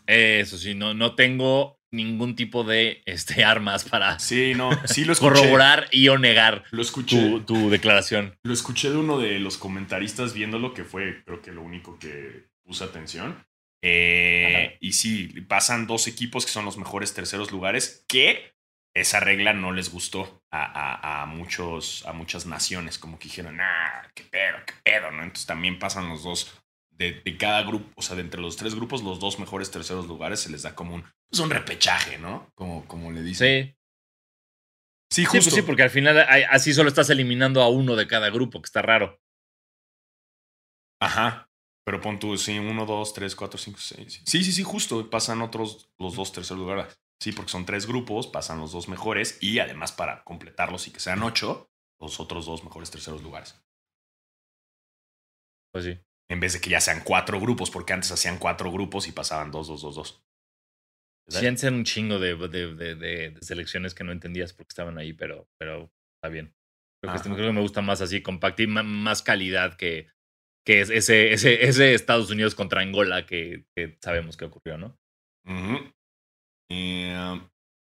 Eso sí, no, no tengo ningún tipo de este, armas para sí, no, sí lo corroborar y o negar lo escuché, tu, declaración. Lo escuché de uno de los comentaristas viéndolo, que fue creo que lo único que puse atención. Eh, y sí, pasan dos equipos que son los mejores terceros lugares, que esa regla no les gustó a, a, muchos, a muchas naciones, como que dijeron, ah, qué pedo, qué pedo, ¿no? Entonces también pasan los dos de, cada grupo, o sea, de entre los tres grupos, los dos mejores terceros lugares se les da como un, pues un repechaje, ¿no? Como, como le dicen. Sí. Sí, pues justo. Sí, porque al final así solo estás eliminando a uno de cada grupo, que está raro. Ajá. Pero pon tú, sí, uno, dos, tres, cuatro, cinco, seis. Sí, sí, sí, justo. Pasan otros, los dos terceros lugares. Sí, porque son tres grupos, pasan los dos mejores y además para completarlos y que sean ocho, los otros dos mejores terceros lugares. Pues sí. En vez de que ya sean cuatro grupos, porque antes hacían cuatro grupos y pasaban dos, dos, dos, dos. Sí, antes un chingo de, de, selecciones que no entendías porque estaban ahí, pero, pero está bien. Creo que, creo que me gusta más así, compactir más calidad que, que es ese, ese, ese Estados Unidos contra Angola que, sabemos que ocurrió, ¿no? Um,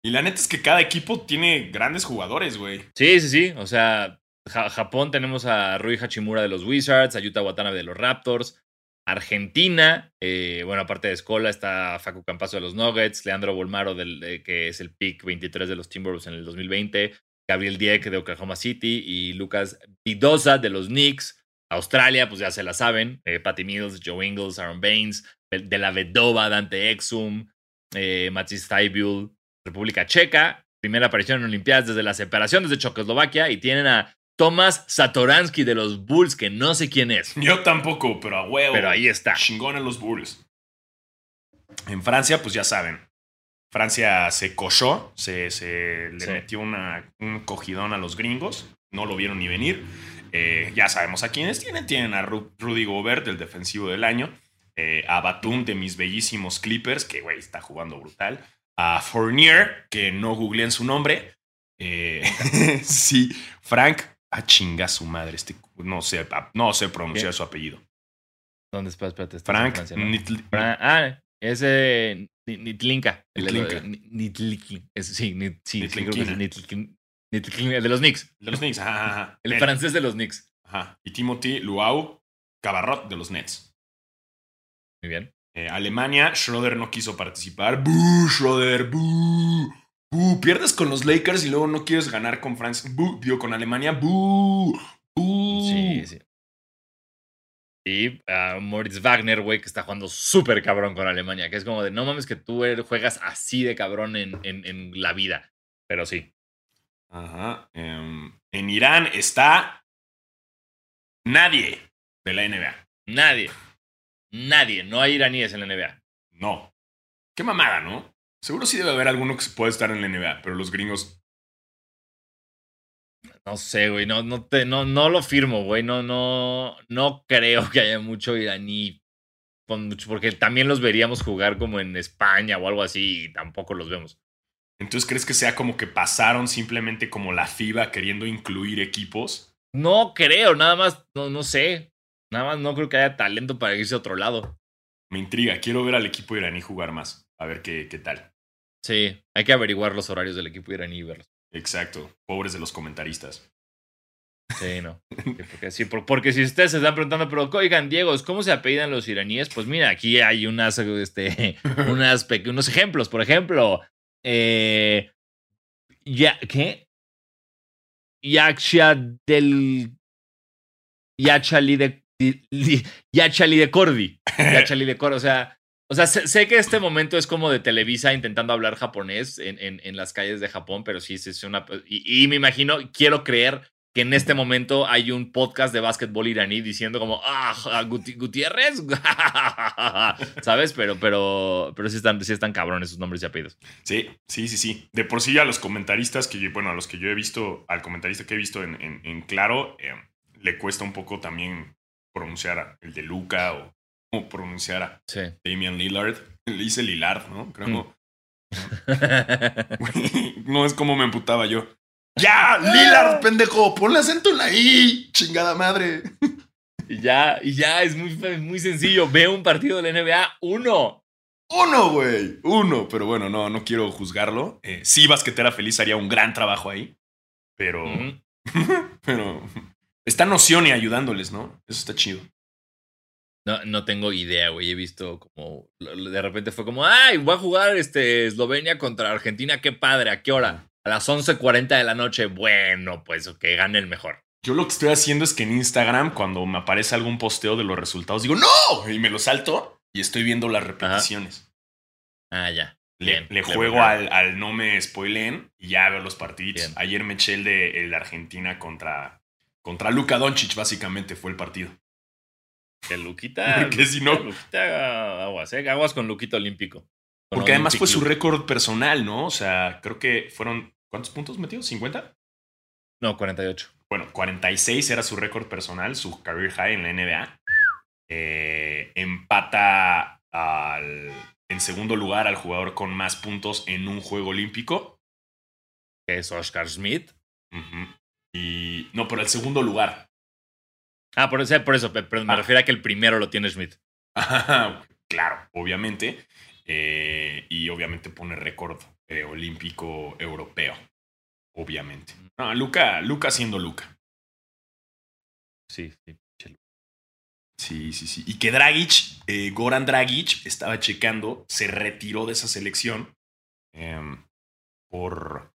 y la neta es que cada equipo tiene grandes jugadores, güey. Sí, sí, sí. O sea, Japón tenemos a Rui Hachimura de los Wizards, a Yuta Watanabe de los Raptors. Argentina, eh, bueno, aparte de Escola, está Facu Campazo de los Nuggets, Leandro Bolmaro, del, que es el pick 23 de los Timberwolves en el 2020, Gabriel Dieck de Oklahoma City y Lucas Vidosa de los Knicks. Australia, pues ya se la saben. Eh, Patty Mills, Joe Ingles, Aaron Baines, de la Vedova, Dante Exum, eh, Matis República Checa. Primera aparición en Olimpiadas desde la separación desde Checoslovaquia. Y tienen a Tomás Satoransky de los Bulls, que no sé quién es. Yo tampoco, pero a huevo. Pero ahí está. Chingón en los Bulls. En Francia, pues ya saben. Francia se cochó, se, se le metió una, un cogidón a los gringos. No lo vieron ni venir. Eh, ya sabemos a quiénes tienen. Tienen a Rudy Gobert, el defensivo del año. Eh, a Batum de mis bellísimos Clippers, que güey está jugando brutal. A Fournier, que no en su nombre. Eh, sí, Frank, a chinga su madre. Este, no, sé, no sé pronunciar su apellido. ¿Dónde está? Espérate. Frank. ah, ese Nitlinka. Nitlinka. Sí, sí, Nitlinka. El de los Knicks. De los Knicks, ajá, El francés de los Knicks. Ajá. Y Timothy Luau Cabarrot de los Nets. Muy bien. Eh, Alemania, Schroeder no quiso participar. ¡Bú, Schroeder! ¡Bú! ¡Bú! Pierdes con los Lakers y luego no quieres ganar con Francia. ¡Bú! Digo, con Alemania. ¡Bú! ¡Bú! Sí, sí. Y Moritz Wagner, güey, que está jugando súper cabrón con Alemania. Que es como de, no mames que tú juegas así de cabrón en, en, en la vida. Pero sí. Ajá. Em, en Irán está nadie de la NBA. Nadie. Nadie. No hay iraníes en la NBA. No. Qué mamada, ¿no? Seguro sí debe haber alguno que puede estar en la NBA, pero los gringos. No sé, güey. No, no, te, no, no lo firmo, güey. No, no, no creo que haya mucho iraní. Con mucho, porque también los veríamos jugar como en España o algo así y tampoco los vemos. Entonces, ¿crees que sea como que pasaron simplemente como la FIBA queriendo incluir equipos? No creo, nada más, no, no sé. Nada más no creo que haya talento para irse a otro lado. Me intriga, quiero ver al equipo iraní jugar más. A ver qué, qué tal. Sí, hay que averiguar los horarios del equipo iraní y verlos. Exacto, pobres de los comentaristas. Sí, no. porque, sí, porque si ustedes se están preguntando, pero oigan, Diego, ¿cómo se apellidan los iraníes? Pues mira, aquí hay unas, este, unas, unos ejemplos. Por ejemplo, eh, ya, ¿qué? Yaksha del. Yachali de. Yachali de Cordi. Yachali de Cordi. O sea, o sea sé, que este momento es como de Televisa intentando hablar japonés en, en, en las calles de Japón, pero sí, es una. Y, y, me imagino, quiero creer que en este momento hay un podcast de básquetbol iraní diciendo como, ah, Gutiérrez, ¿sabes? Pero, pero, pero sí están, sí están cabrones sus nombres y apellidos. Sí, sí, sí, sí. De por sí a los comentaristas que, bueno, a los que yo he visto, al comentarista que he visto en, en, Claro, eh, le cuesta un poco también pronunciar el de Luca o, pronunciar a Damian Lillard. Le dice Lillard, ¿no? Creo. Mm. no es como me emputaba yo. Ya, Lillard, pendejo, ponle acento en la I, chingada madre. Y ya, y ya, es muy, muy sencillo. Ve un partido de la NBA, uno. Uno, güey. Uno. Pero bueno, no, no quiero juzgarlo. Eh, sí, Basquetera Feliz haría un gran trabajo ahí. Pero. pero. Está Nocioni ayudándoles, ¿no? Eso está chido. No, no tengo idea, güey. He visto como. De repente fue como, ¡ay! Voy a jugar este, Eslovenia contra Argentina. Qué padre. ¿A qué hora? A las 11.40 de la noche, bueno, pues que gane el mejor. Yo lo que estoy haciendo es que en Instagram, cuando me aparece algún posteo de los resultados, digo, ¡No! Y me lo salto y estoy viendo las repeticiones. Ah, ya. Le, le juego al, al, no me spoilen y ya veo los partidos. Ayer me eché el de el Argentina contra, contra Luka Doncic, básicamente fue el partido. Que Luquita. que si no. Luquita aguas, ¿eh? Aguas con Luquito Olímpico. Porque además fue su récord personal, ¿no? O sea, creo que fueron. ¿Cuántos puntos metió? ¿50? No, 48. Bueno, 46 era su récord personal, su career high en la NBA. Eh, empata al, en segundo lugar al jugador con más puntos en un juego olímpico. Que es Oscar Smith. Y. No, pero el segundo lugar. Ah, por eso, por eso pero me ah. refiero a que el primero lo tiene Smith. claro, obviamente. Eh, y obviamente pone récord eh, olímpico europeo. Obviamente. No, Luca, Luca siendo Luca. Sí, sí. Sí, sí, sí. Y que Dragic, eh, Goran Dragic, estaba checando, se retiró de esa selección em, por.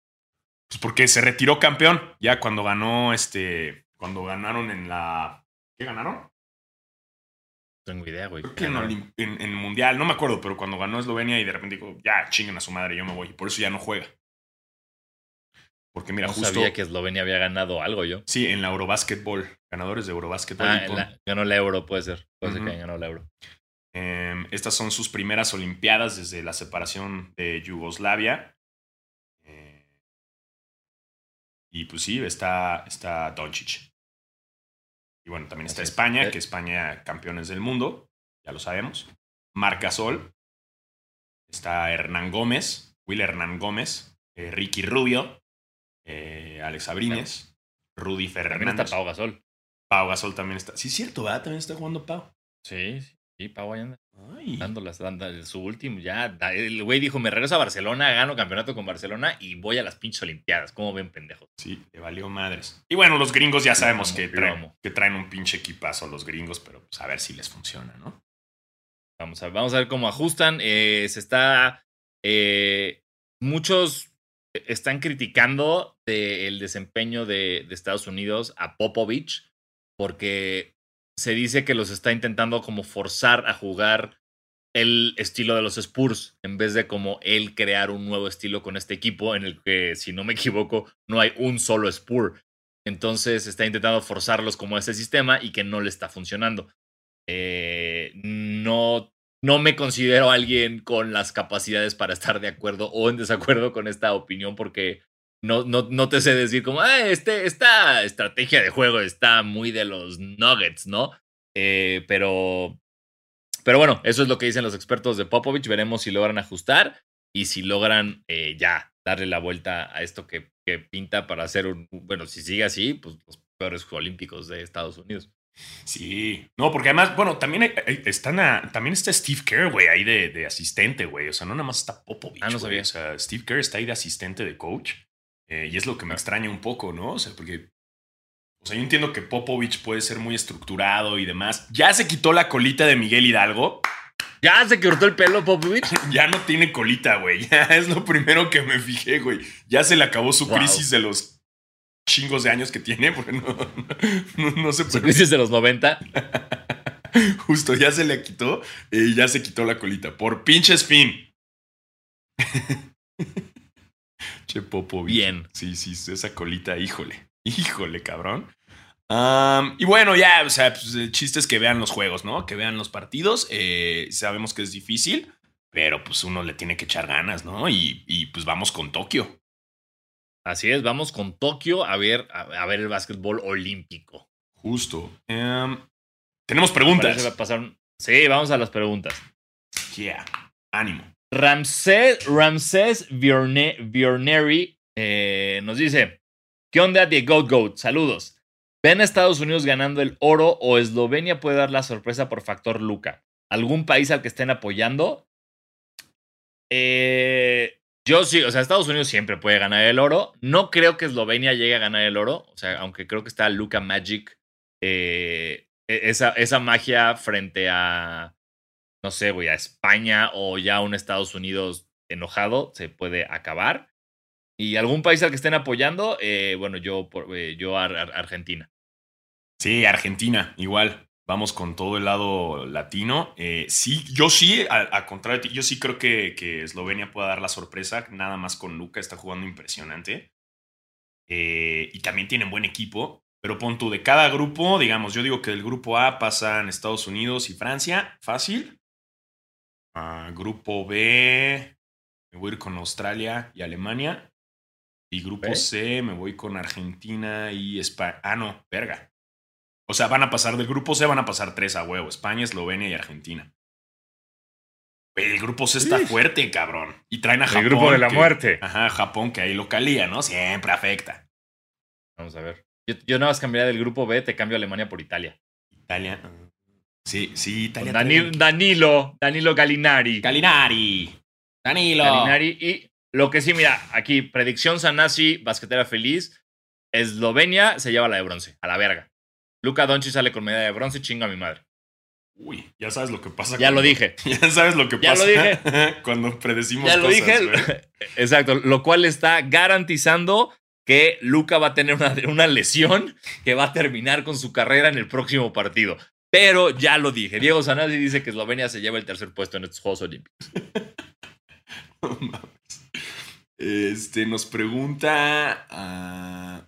Pues porque se retiró campeón. Ya cuando ganó este. Cuando ganaron en la. ¿Qué ganaron? Tengo idea, güey. en, el Mundial, no me acuerdo, pero cuando ganó Eslovenia y de repente dijo, ya, chinguen a su madre, yo me voy. Por eso ya no juega. Porque mira, no justo. sabía que Eslovenia había ganado algo yo. Sí, en la Eurobasquetball. Ganadores de Eurobasquetball. Ah, ganó la Euro, puede ser. Puede ser que ganó la Euro. Em, estas son sus primeras Olimpiadas desde la separación de Yugoslavia. Eh, y pues sí, está, está Doncic. Y bueno, también está España, que España campeones del mundo, ya lo sabemos. Marca Sol. Está Hernán Gómez, Will Hernán Gómez, eh, Ricky Rubio, eh, Alex Abrines, Rudy Fernández. También está Pau Gasol. Pau Gasol también está. Sí, es cierto, ¿verdad? También está jugando Pau. Sí, sí. Sí, Pau ahí anda. Dándolas, dando su último, ya. El güey dijo: Me regreso a Barcelona, gano campeonato con Barcelona y voy a las pinches Olimpiadas. ¿Cómo ven, pendejos? Sí, le valió madres. Y bueno, los gringos ya sabemos que, traen, que traen un pinche equipazo los gringos, pero pues a ver si les funciona, ¿no? Vamos a, vamos a ver cómo ajustan. Eh, se está. Eh, muchos están criticando el desempeño de, de Estados Unidos a Popovich porque se dice que los está intentando como forzar a jugar el estilo de los Spurs en vez de como él crear un nuevo estilo con este equipo en el que, si no me equivoco, no hay un solo Spur. Entonces está intentando forzarlos como ese sistema y que no le está funcionando. eh, no, no me considero alguien con las capacidades para estar de acuerdo o en desacuerdo con esta opinión porque no, no, no te sé decir como, ah, este, esta estrategia de juego está muy de los nuggets, ¿no? Eh, pero, pero bueno, eso es lo que dicen los expertos de Popovich. Veremos si logran ajustar y si logran eh, ya darle la vuelta a esto que, que, pinta para hacer un, bueno, si sigue así, pues los peores Olímpicos de Estados Unidos. Sí, no, porque además, bueno, también están a, también está Steve Kerr, güey, ahí de, de asistente, güey. O sea, no nada más está Popovich. Ah, no sabía. O sea, Steve Kerr está ahí de asistente de coach. Eh, y es lo que me extraña un poco, ¿no? O sea, porque. O sea, yo entiendo que Popovich puede ser muy estructurado y demás. Ya se quitó la colita de Miguel Hidalgo. Ya se cortó el pelo, Popovich. ya no tiene colita, güey. Ya es lo primero que me fijé, güey. Ya se le acabó su crisis de los chingos de años que tiene, porque no, no, no se Su crisis de los 90. Justo, ya se le quitó y ya se quitó la colita. Por pinche spin. Che Popo. Bien. Sí, sí, esa colita, híjole. Híjole, cabrón. y bueno, ya, o sea, pues, el chiste es que vean los juegos, ¿no? Que vean los partidos. Eh, sabemos que es difícil, pero pues uno le tiene que echar ganas, ¿no? Y, y pues vamos con Tokio. Así es, vamos con Tokio a ver, a, ver el básquetbol olímpico. Justo. Em, tenemos preguntas. Sí, vamos a las preguntas. Yeah, ánimo. Ramsés, Ramsés eh, nos dice: ¿Qué onda de Goat Goat? Saludos. ¿Ven a Estados Unidos ganando el oro o Eslovenia puede dar la sorpresa por factor Luca? ¿Algún país al que estén apoyando? Eh, yo sí, o sea, Estados Unidos siempre puede ganar el oro. No creo que Eslovenia llegue a ganar el oro. O sea, aunque creo que está Luca Magic. Eh, e, esa, esa magia frente a, no sé, güey, a España o ya un Estados Unidos enojado se puede acabar. Y algún país al que estén apoyando, eh, bueno, yo, eh, yo Argentina. Sí, Argentina, igual vamos con todo el lado latino. Eh, sí, yo sí, a, contrario yo sí creo que, que, Eslovenia pueda dar la sorpresa, nada más con Luca, está jugando impresionante. Y también tienen buen equipo, pero pon tú, de cada grupo, digamos, yo digo que del grupo A pasan Estados Unidos y Francia, fácil. Ah, grupo B, me voy a ir con Australia y Alemania. Y grupo C, me voy con Argentina y España. Ah, no, verga. O sea, van a pasar del grupo C, van a pasar tres a huevo: España, Eslovenia y Argentina. El grupo C está fuerte, cabrón. Y traen a Japón. El grupo de la muerte. Ajá, Japón, que ahí localía, ¿no? Siempre afecta. Vamos a ver. Yo, nada más cambiaría del grupo B, te cambio Alemania por Italia. Italia. Sí, sí, Italia. Danilo, Danilo Galinari. Galinari. Danilo. Galinari. Y lo que sí, mira, aquí, predicción Sanasi, basquetera feliz. Eslovenia se lleva la de bronce, a la verga. Luca Doncic sale con medalla de bronce, chinga a mi madre. Uy, ya sabes lo que pasa. Ya lo dije. Ya sabes lo que ya pasa. Lo dije. cuando predecimos ya lo dije. Exacto, lo cual está garantizando que Luca va a tener una, una, lesión que va a terminar con su carrera en el próximo partido. Pero ya lo dije. Diego Sanasi dice que Eslovenia se lleva el tercer puesto en estos Juegos Olímpicos. este nos pregunta. a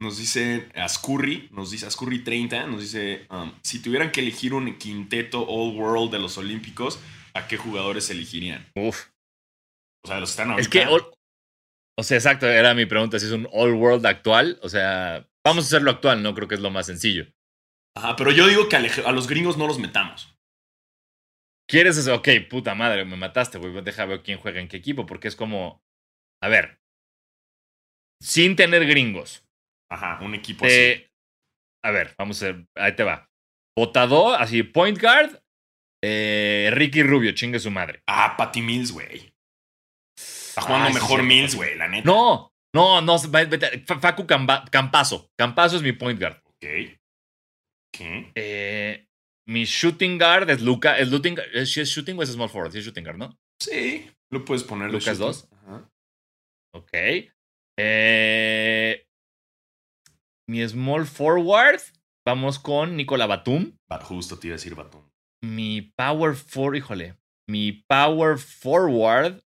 nos dice Ascurri, nos dice Ascurri 30, nos dice, um, si tuvieran que elegir un quinteto All World de los Olímpicos, ¿a qué jugadores elegirían? Uf. O sea, los están ahorita. Es que, o sea, exacto, era mi pregunta, si es un All World actual, o sea, vamos a hacerlo actual, no creo que es lo más sencillo. Ajá, pero yo digo que a, los gringos no los metamos. ¿Quieres eso? Ok, puta madre, me mataste, güey. Deja ver quién juega en qué equipo, porque es como. A ver. Sin tener gringos. Ajá, un equipo así. A ver, vamos a ver. Ahí te va. Botador, así, point guard. Eh, Ricky Rubio, chingue su madre. Ah, Patty Mills, güey. Está jugando mejor Mills, güey, la neta. No, no, no. Facu Campazo. Campazo es mi point guard. Ok. ¿Qué? Eh, mi shooting guard es Luca. ¿Es, shooting, ¿Es shooting o es small forward? Sí, es shooting guard, ¿no? Sí, lo puedes poner. Lucas 2. Ajá. Ok. Eh, mi small forward, vamos con Nicola Batum. Justo te iba a decir Batum. Mi power forward, híjole. Mi power forward.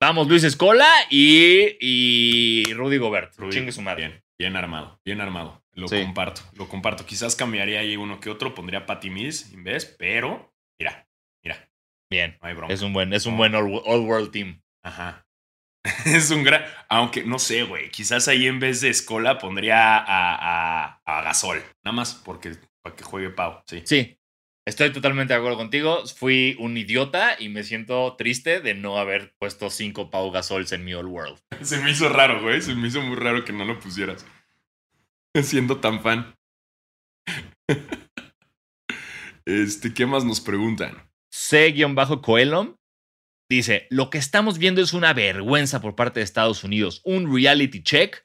Vamos, Luis Escola y, y Rudy Gobert. Rudy, Chingue su madre. Bien, bien armado, bien armado. Lo Sí. comparto, lo comparto. Quizás cambiaría ahí uno que otro, pondría Patty Mills en vez, pero mira, mira, Bien. no hay bronca. Es un buen, es un No. buen all, all world team. Ajá. es un gran. Aunque no sé, güey. Quizás ahí en vez de Escola pondría a, a, a Gasol. Nada más porque para que juegue Pau. Sí. Sí. Estoy totalmente de acuerdo contigo. Fui un idiota y me siento triste de no haber puesto cinco Pau Gasols en mi All World. Se me hizo raro, güey. Se me hizo muy raro que no lo pusieras. Siendo tan fan. Este, ¿qué más nos preguntan? C-Coelom dice: Lo que estamos viendo es una vergüenza por parte de Estados Unidos. Un reality check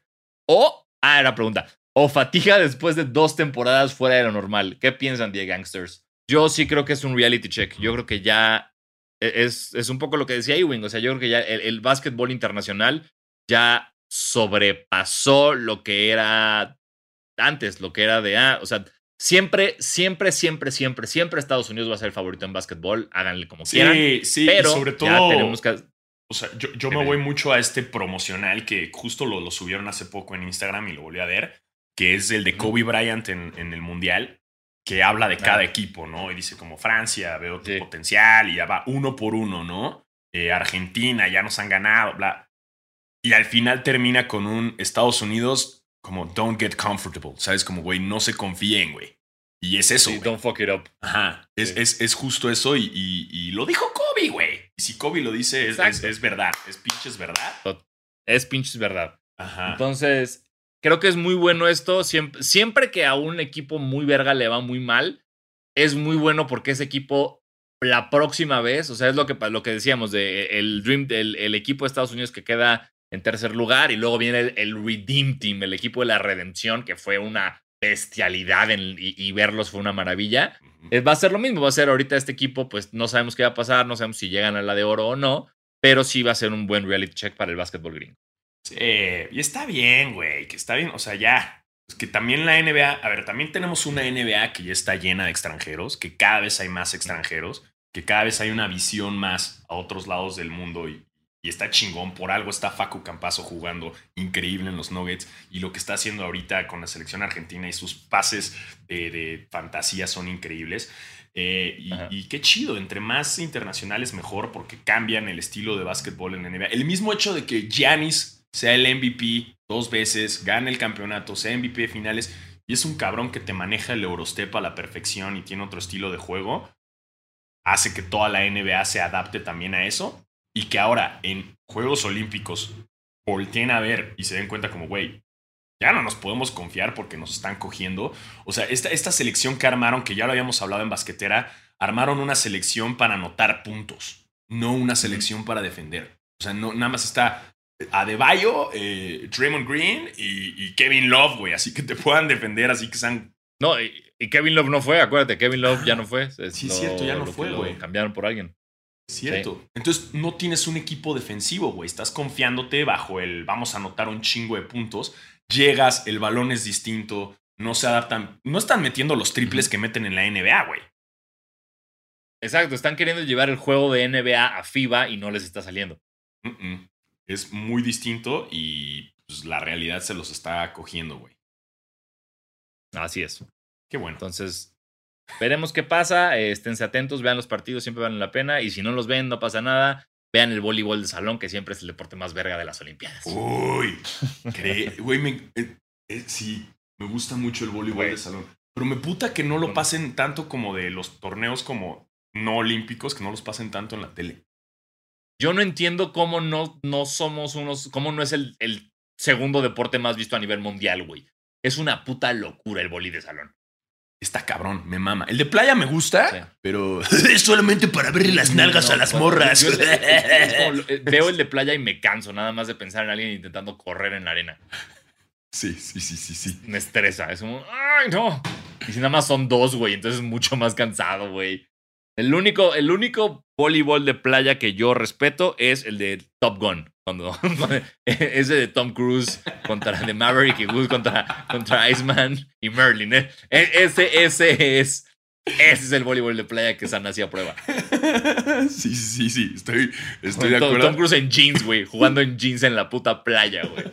o. Ah, era pregunta. O fatiga después de dos temporadas fuera de lo normal. ¿Qué piensan, The Gangsters? Yo sí creo que es un reality check. Yo creo que ya e- es, es un poco lo que decía Ewing. O sea, yo creo que ya el, el básquetbol internacional ya sobrepasó lo que era antes, lo que era de, ah, o sea, siempre, siempre, siempre, siempre, siempre Estados Unidos va a ser el favorito en básquetbol. Háganle como quieran. Sí, sí. Pero sobre todo. ya tenemos que... O sea, yo, yo me voy mucho a este promocional que justo lo, lo subieron hace poco en Instagram y lo volví a ver, que es el de Kobe Bryant en, en el Mundial, que habla de cada Ah. equipo, ¿no? Y dice como Francia, veo tu Sí. potencial y ya va uno por uno, ¿no? Eh, Argentina, ya nos han ganado, bla. Y al final termina con un Estados Unidos como don't get comfortable, ¿sabes? Como, güey, no se confíen, güey. Y es eso, Sí, don't fuck it up. Ajá, es, Sí. es, es justo eso y, y- y lo dijo Kobe, güey. Y si Kobe lo dice, es, es, verdad, es pinches verdad. Es pinches verdad. Ajá. Entonces, creo que es muy bueno esto. Siempre, siempre que a un equipo muy verga le va muy mal, es muy bueno porque ese equipo la próxima vez, o sea, es lo que, lo que decíamos de el Dream, el, el equipo de Estados Unidos que queda en tercer lugar y luego viene el, el Redeem Team, el equipo de la redención, que fue una bestialidad en- y, y verlos fue una maravilla. Eh, Va a ser lo mismo, va a ser ahorita este equipo, pues no sabemos qué va a pasar, no sabemos si llegan a la de oro o no, pero sí va a ser un buen reality check para el básquetbol gringo. Sí, y está bien, güey, que está bien, o sea, ya. Es que también la NBA, a ver, también tenemos una NBA que ya está llena de extranjeros, que cada vez hay más extranjeros, que cada vez hay una visión más a otros lados del mundo y, y está chingón. Por algo está Facu Campazo jugando increíble en los Nuggets y lo que está haciendo ahorita con la selección argentina y sus pases de, de fantasía son increíbles. Eh, y, y qué chido, entre más internacionales mejor porque cambian el estilo de básquetbol en la NBA. El mismo hecho de que Giannis sea el MVP dos veces, gane el campeonato, sea MVP de finales y es un cabrón que te maneja el Eurostep a la perfección y tiene otro estilo de juego, hace que toda la NBA se adapte también a eso y que ahora en Juegos Olímpicos volteen a ver y se den cuenta como, güey, ya no nos podemos confiar porque nos están cogiendo. O sea, esta, esta selección que armaron, que ya lo habíamos hablado en basquetera, armaron una selección para anotar puntos, no una selección para defender. O sea, no, nada más está Adebayo, eh, Draymond Green y, y Kevin Love, güey, así que te puedan defender, así que sean... No, y, y Kevin Love no fue, acuérdate, Kevin Love ya no fue. Es Sí, es cierto, ya no fue, lo güey. Cambiaron por alguien. Cierto. Entonces no tienes un equipo defensivo, güey. Estás confiándote bajo el vamos a anotar un chingo de puntos. Llegas, el balón es distinto, no se adaptan, no están metiendo los triples que meten en la NBA, güey. Exacto, están queriendo llevar el juego de NBA a FIBA y no les está saliendo. Es muy distinto y pues, la realidad se los está cogiendo, güey. Así es. Qué bueno. Entonces, veremos qué pasa. eh, esténse atentos, vean los partidos, siempre valen la pena. Y si no los ven, no pasa nada. Vean el voleibol de salón, que siempre es el deporte más verga de las Olimpiadas. Uy, güey, me- eh, eh, sí, me gusta mucho el voleibol de salón. Pero me puta que no lo pasen tanto como de los torneos como no olímpicos, que no los pasen tanto en la tele. Yo no entiendo cómo no, no somos unos. cómo no es el, el segundo deporte más visto a nivel mundial, güey. Es una puta locura el boli de salón. Está cabrón, me mama. El de playa me gusta, Sí. pero es solamente para verle las nalgas No, a las morras. yo- yo- eh, veo el de playa y me canso nada más de pensar en alguien intentando correr en la arena. sí, sí, sí, sí, sí. Me estresa. Es como, ¡ay, no! Y si nada más son dos, güey, entonces es mucho más cansado, güey. El único, el único voleibol de playa que yo respeto es el de Top Gun. Cuando, ese de Tom Cruise contra de Maverick y Wood contra, contra Iceman y Merlin. ¿eh? E- Ese, ese es. Ese es el voleibol de playa que San hacía prueba. sí, sí, sí, estoy, estoy de acuerdo. Tom Cruise en jeans, güey. Jugando en jeans en la puta playa, güey.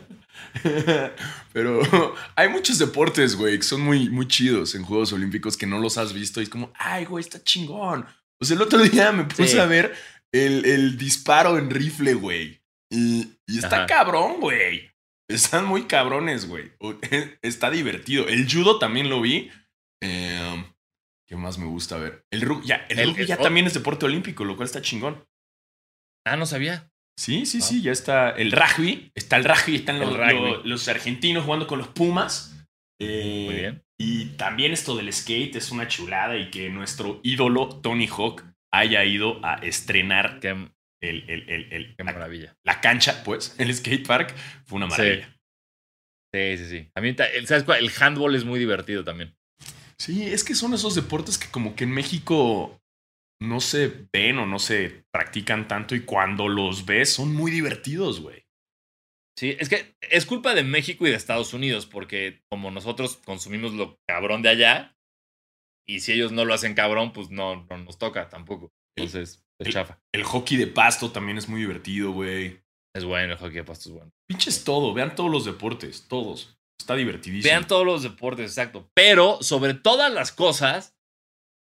Pero hay muchos deportes, güey, que son muy, muy chidos en Juegos Olímpicos que no los has visto y es como, ay, güey, está chingón. Pues el otro día me puse Sí. a ver el, el disparo en rifle, güey. Y, y está Ajá. cabrón, güey. Están muy cabrones, güey. O- Está divertido. El judo también lo vi. Eh, ¿Qué más me gusta ver? El rugby ya, el El- rugby ya también es deporte olímpico, lo cual está chingón. Ah, no sabía. Sí, sí, Ah. sí, ya está el rugby. Está el rugby, están los, rugby. lo- los argentinos jugando con los Pumas. Eh, Muy bien. Y también esto del skate es una chulada y que nuestro ídolo Tony Hawk haya ido a estrenar Qué, el, el- el- qué la, maravilla. la cancha, pues, el skate park. Fue una maravilla. Sí, sí, sí. A mí, ¿sabes cuál? El handball es muy divertido también. Sí, es que son esos deportes que como que en México no se ven o no se practican tanto y cuando los ves son muy divertidos, güey. Sí, es que es culpa de México y de Estados Unidos, porque como nosotros consumimos lo cabrón de allá, y si ellos no lo hacen cabrón, pues no, no nos toca tampoco. Entonces, es el- chafa. El hockey de pasto también es muy divertido, güey. Es bueno, el hockey de pasto es bueno. Pinches todo, vean todos los deportes, todos. Está divertidísimo. Vean todos los deportes, exacto. Pero sobre todas las cosas,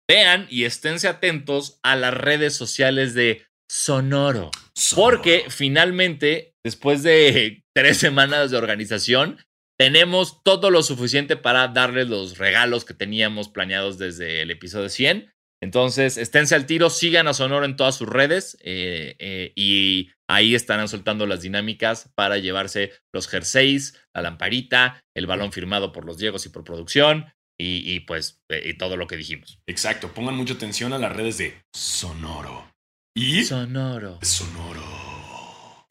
vean y esténse atentos a las redes sociales de Sonoro. Porque finalmente, después de tres semanas de organización, tenemos todo lo suficiente para darles los regalos que teníamos planeados desde el episodio 100. Entonces, esténse al tiro, sigan a Sonoro en todas sus redes eh, eh, y ahí estarán soltando las dinámicas para llevarse los jerseys, la lamparita, el balón firmado por los Diegos y por producción y, y, pues eh, y todo lo que dijimos. Exacto, pongan mucha atención a las redes de Sonoro. Y Sonoro. Sonoro.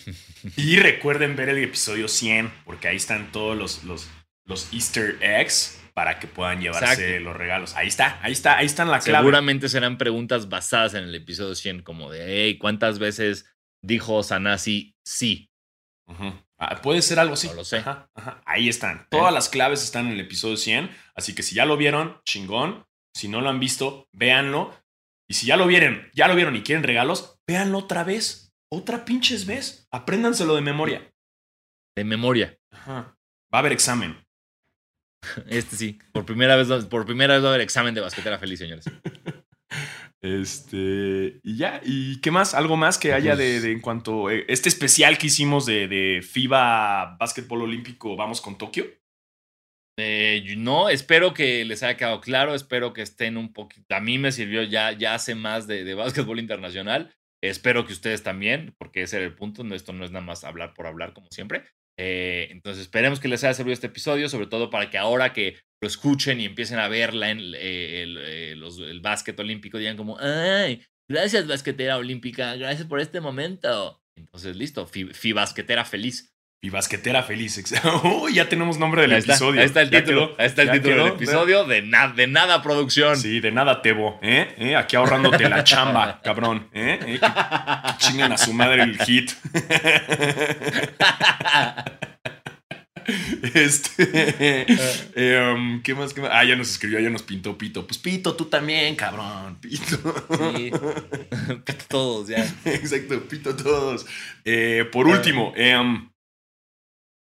y recuerden ver el episodio 100, porque ahí están todos los, los, los Easter eggs para que puedan llevarse Exacto. los regalos. Ahí está, ahí está, ahí están la clave. Seguramente serán preguntas basadas en el episodio 100, como de, hey, ¿cuántas veces dijo Sanasi sí? Ujú. Ah, puede ser algo así. No lo sé. Ajá, ajá. Ahí están. Todas ¿Eh? las claves están en el episodio 100. Así que si ya lo vieron, chingón. Si no lo han visto, véanlo. Y si ya lo vieron, ya lo vieron y quieren regalos, véanlo otra vez. Otra pinches vez. Apréndanselo de memoria. De memoria. Ajá. Va a haber examen. Este sí. Por primera vez, por primera vez va a haber examen de basquetera feliz, señores. Este. Y ya. ¿Y qué más? ¿Algo más que haya de, de en cuanto. eh, este especial que hicimos de, de FIBA Básquetbol Olímpico, vamos con Tokio? Eh, no, espero que les haya quedado claro, espero que estén un poquito. A mí me sirvió ya, ya hace más de, de básquetbol internacional. Espero que ustedes también, porque ese era el punto. Esto no es nada más hablar por hablar, como siempre. Eh, entonces, esperemos que les haya servido este episodio, sobre todo para que ahora que lo escuchen y empiecen a verla en eh, el, eh, el básquet olímpico, digan como, ay, gracias basquetera olímpica, gracias por este momento. Entonces, listo, fi, feliz. Y basquetera feliz. Uy, ya tenemos nombre del Ahí está, episodio. ahí está el Ya título, quedó, ahí está el título del episodio de, na- de nada producción. Sí, de nada, Tebo. ¿eh? ¿Eh? Aquí ahorrándote la chamba, cabrón. ¿eh? ¿Eh? Que, que chingan a su madre el hit. Este. eh, um, ¿Qué más? ¿Qué más? Ah, ya nos escribió, ya nos pintó Pito. Pues Pito, tú también, cabrón. Pito. Sí. Todos ya. Exacto, Pito todos. Eh, por último, eh, um,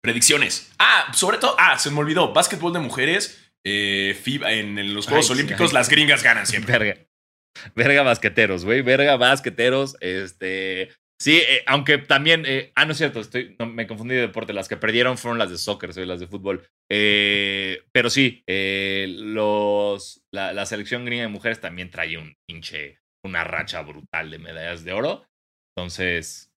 predicciones. Ah, sobre todo, ah, se me olvidó. Básquetbol de mujeres. eh, FIBA, en, en los Juegos Ay, Olímpicos, ay. las gringas ganan siempre. Verga. Verga basqueteros, güey. Verga basqueteros. Este. Sí, eh, aunque también. eh, ah, no es cierto, estoy, no, me confundí de deporte. Las que perdieron fueron las de soccer, soy las de fútbol. Eh, pero sí, los, la, la selección gringa de mujeres también trae un pinche. Una racha brutal de medallas de oro. Entonces,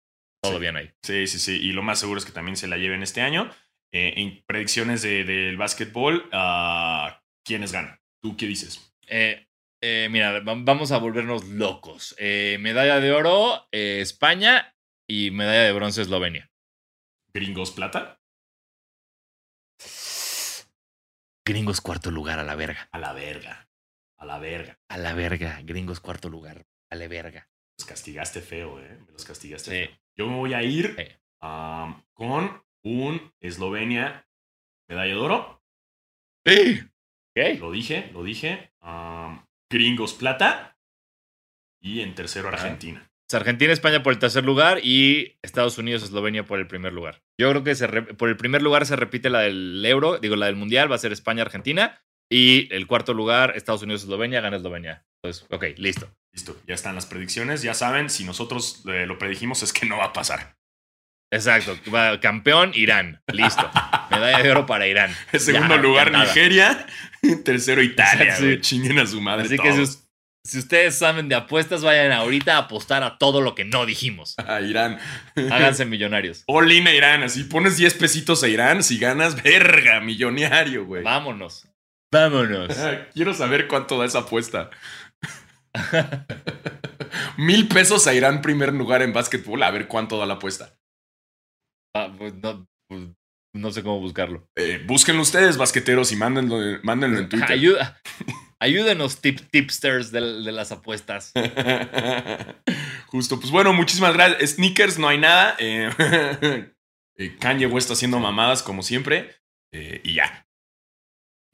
todo Sí. bien ahí. Sí, sí, sí. Y lo más seguro es que también se la lleven este año. Eh, en predicciones de- del básquetbol, ah, ¿quiénes ganan? ¿Tú qué dices? Eh, eh, mira, va- vamos a volvernos locos. Medalla de oro, España y medalla de bronce, Eslovenia. ¿Gringos plata? Gringos cuarto lugar a la verga. A la verga. A la verga. A la verga. Gringos cuarto lugar. A la verga. Los castigaste feo, ¿eh? Me los castigaste Sí. feo. Yo me voy a ir Sí. con un Eslovenia medalla de oro. Ok. Lo dije, lo dije. Gringos plata. Y en tercero. Argentina. Argentina, España por el tercer lugar y Estados Unidos, Eslovenia por el primer lugar. Yo creo que se por el primer lugar se repite la del Euro, digo la del Mundial, va a ser España, Argentina y el cuarto lugar, Estados Unidos, Eslovenia, gana Eslovenia. Entonces, ok, listo. Listo, ya están las predicciones, ya saben, si nosotros eh, lo predijimos es que no va a pasar. Exacto, campeón Irán, listo. Medalla de oro para Irán. En segundo lugar Nigeria, tercero Italia, chinguen a su madre. Así que si, ustedes saben de apuestas, vayan ahorita a apostar a todo lo que no dijimos. A Irán. Háganse millonarios. Olina Irán, así pones 10 pesitos a Irán, si ganas, verga, millonario, güey. Vámonos. Vámonos. Quiero saber cuánto da esa apuesta. Mil pesos a Irán primer lugar en básquetbol, a ver cuánto da la apuesta. Ah, pues pues, no, sé cómo buscarlo. Eh, búsquenlo ustedes, basqueteros, y mándenlo, mándenlo en Twitter. Ayuda, ayúdenos, tip, tipsters de, las apuestas. Justo, pues bueno, muchísimas gracias. Sneakers, no hay nada. Eh, eh, Kanye West haciendo mamadas, como siempre. y ya.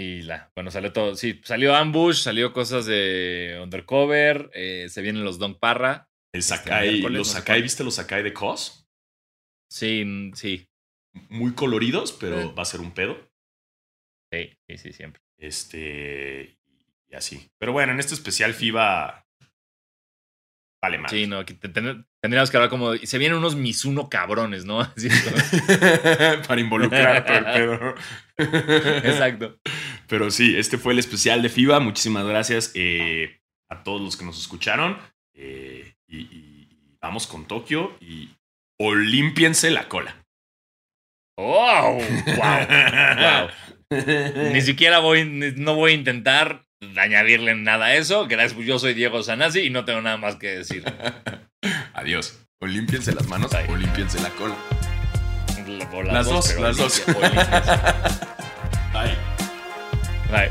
Y la, bueno, salió todo. Sí, salió Ambush, salió cosas de Undercover, se vienen los Don Parra. El este, Sakai, los Sakai, ¿viste los Sakai de Cos? Sí, mm, sí. Muy coloridos, pero eh. va a ser un pedo. Sí, sí, sí, siempre. Este. Y así. Pero bueno, en este especial FIBA. Vale más. Sí, no, tendríamos que hablar como. Se vienen unos Misuno cabrones, ¿no? Para involucrar todo el pedo. Exacto. Pero sí, este fue el especial de FIBA. Muchísimas gracias eh, a todos los que nos escucharon. Eh, y, y, vamos con Tokio. Y o límpiense la cola. ¡Wow! ¡Wow! Ni siquiera voy, no voy a intentar añadirle nada a eso. Gracias, yo soy Diego Sanasi y no tengo nada más que decir. Adiós. O límpiense las manos o límpiense la cola. las, dos, las dos. Bye. Bye.